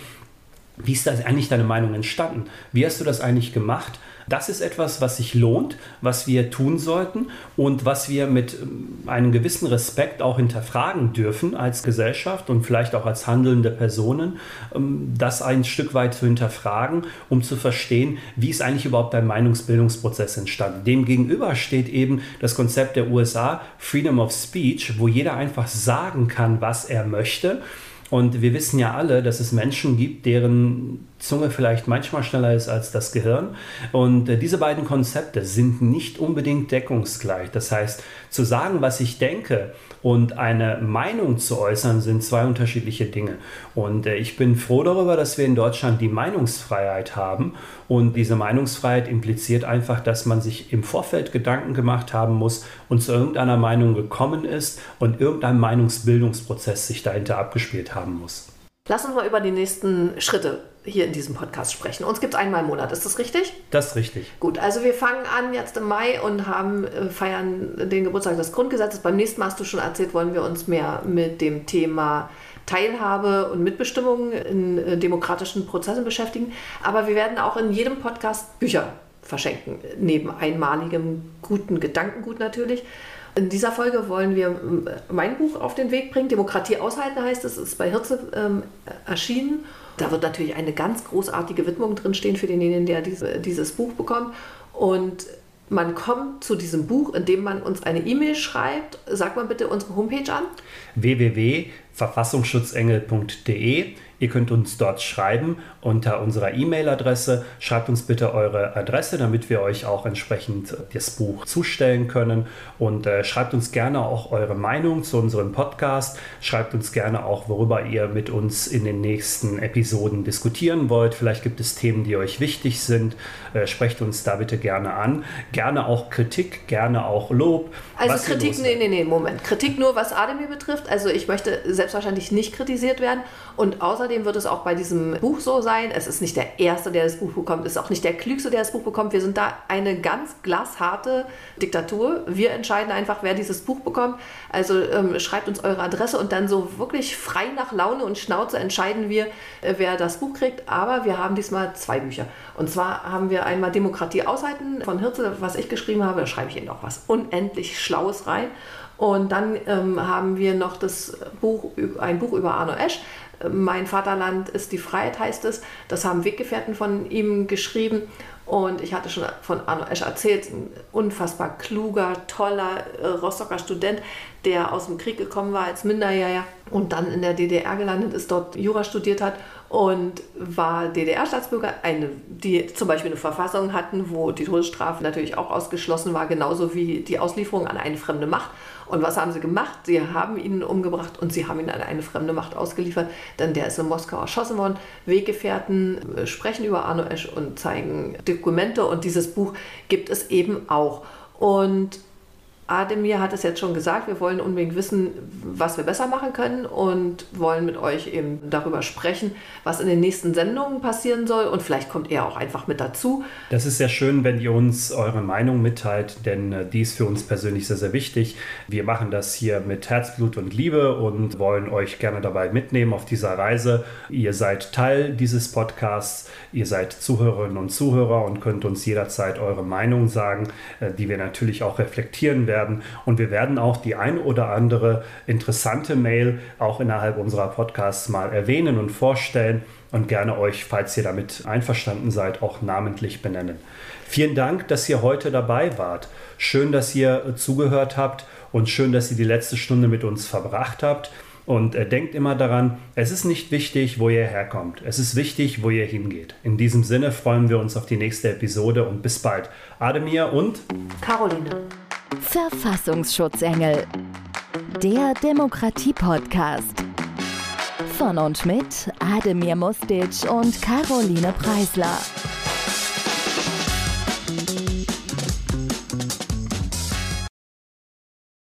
wie ist das eigentlich deine Meinung entstanden? Wie hast du das eigentlich gemacht? Das ist etwas, was sich lohnt, was wir tun sollten und was wir mit ähm, einem gewissen Respekt auch hinterfragen dürfen als Gesellschaft und vielleicht auch als handelnde Personen, ähm, das ein Stück weit zu hinterfragen, um zu verstehen, wie ist eigentlich überhaupt ein Meinungsbildungsprozess entstanden. Demgegenüber steht eben das Konzept der USA, Freedom of Speech, wo jeder einfach sagen kann, was er möchte. Und wir wissen ja alle, dass es Menschen gibt, deren Zunge vielleicht manchmal schneller ist als das Gehirn. Und äh, diese beiden Konzepte sind nicht unbedingt deckungsgleich. Das heißt, zu sagen, was ich denke und eine Meinung zu äußern, sind zwei unterschiedliche Dinge. Und äh, ich bin froh darüber, dass wir in Deutschland die Meinungsfreiheit haben. Und diese Meinungsfreiheit impliziert einfach, dass man sich im Vorfeld Gedanken gemacht haben muss und zu irgendeiner Meinung gekommen ist und irgendein Meinungsbildungsprozess sich dahinter abgespielt haben muss. Lass uns mal über die nächsten Schritte hier in diesem Podcast sprechen. Uns gibt es einmal im Monat, ist das richtig? Das ist richtig. Gut, also wir fangen an jetzt im Mai und haben, äh, feiern den Geburtstag des Grundgesetzes. Beim nächsten Mal hast du schon erzählt, wollen wir uns mehr mit dem Thema Teilhabe und Mitbestimmung in äh, demokratischen Prozessen beschäftigen. Aber wir werden auch in jedem Podcast Bücher verschenken, neben einmaligem guten Gedankengut natürlich. In dieser Folge wollen wir äh, mein Buch auf den Weg bringen. Demokratie aushalten heißt es, ist bei Hirze ähm, erschienen. Da wird natürlich eine ganz großartige Widmung drinstehen für denjenigen, der diese, dieses Buch bekommt. Und man kommt zu diesem Buch, indem man uns eine E-Mail schreibt. Sag mal bitte unsere Homepage an. www.verfassungsschutzengel.de Ihr könnt uns dort schreiben unter unserer E-Mail-Adresse. Schreibt uns bitte eure Adresse, damit wir euch auch entsprechend das Buch zustellen können. Und äh, schreibt uns gerne auch eure Meinung zu unserem Podcast. Schreibt uns gerne auch, worüber ihr mit uns in den nächsten Episoden diskutieren wollt. Vielleicht gibt es Themen, die euch wichtig sind. Äh, sprecht uns da bitte gerne an. Gerne auch Kritik, gerne auch Lob. Also Kritik, nee, nee, nee, Moment. Kritik nur, was Ademir betrifft. Also ich möchte selbstverständlich nicht kritisiert werden. Und außer Außerdem wird es auch bei diesem Buch so sein, es ist nicht der Erste, der das Buch bekommt, es ist auch nicht der Klügste, der das Buch bekommt. Wir sind da eine ganz glasharte Diktatur. Wir entscheiden einfach, wer dieses Buch bekommt. Also ähm, schreibt uns eure Adresse und dann so wirklich frei nach Laune und Schnauze entscheiden wir, äh, wer das Buch kriegt. Aber wir haben diesmal zwei Bücher. Und zwar haben wir einmal Demokratie aushalten von Hirze, was ich geschrieben habe. Da schreibe ich Ihnen auch was unendlich Schlaues rein. Und dann ähm, haben wir noch das Buch, ein Buch über Arno Esch. Mein Vaterland ist die Freiheit, heißt es. Das haben Weggefährten von ihm geschrieben. Und ich hatte schon von Arno Esch erzählt, ein unfassbar kluger, toller äh, Rostocker Student, der aus dem Krieg gekommen war als Minderjähriger und dann in der DDR gelandet ist, dort Jura studiert hat und war DDR-Staatsbürger, eine, die zum Beispiel eine Verfassung hatten, wo die Todesstrafe natürlich auch ausgeschlossen war, genauso wie die Auslieferung an eine fremde Macht. Und was haben sie gemacht? Sie haben ihn umgebracht und sie haben ihn an eine fremde Macht ausgeliefert, denn der ist in Moskau erschossen worden. Weggefährten äh, sprechen über Arno Esch und zeigen Dokumente und dieses Buch gibt es eben auch. Und Ademir hat es jetzt schon gesagt, wir wollen unbedingt wissen, was wir besser machen können und wollen mit euch eben darüber sprechen, was in den nächsten Sendungen passieren soll und vielleicht kommt er auch einfach mit dazu. Das ist sehr schön, wenn ihr uns eure Meinung mitteilt, denn äh, die ist für uns persönlich sehr, sehr wichtig. Wir machen das hier mit Herzblut und Liebe und wollen euch gerne dabei mitnehmen auf dieser Reise. Ihr seid Teil dieses Podcasts, ihr seid Zuhörerinnen und Zuhörer und könnt uns jederzeit eure Meinung sagen, äh, die wir natürlich auch reflektieren werden werden. Und wir werden auch die ein oder andere interessante Mail auch innerhalb unserer Podcasts mal erwähnen und vorstellen und gerne euch, falls ihr damit einverstanden seid, auch namentlich benennen. Vielen Dank, dass ihr heute dabei wart. Schön, dass ihr zugehört habt und schön, dass ihr die letzte Stunde mit uns verbracht habt. Und äh, denkt immer daran, es ist nicht wichtig, wo ihr herkommt. Es ist wichtig, wo ihr hingeht. In diesem Sinne freuen wir uns auf die nächste Episode und bis bald. Ademir und Caroline. Verfassungsschutzengel. Der Demokratie-Podcast. Von und mit Ademir Mustic und Caroline Preisler.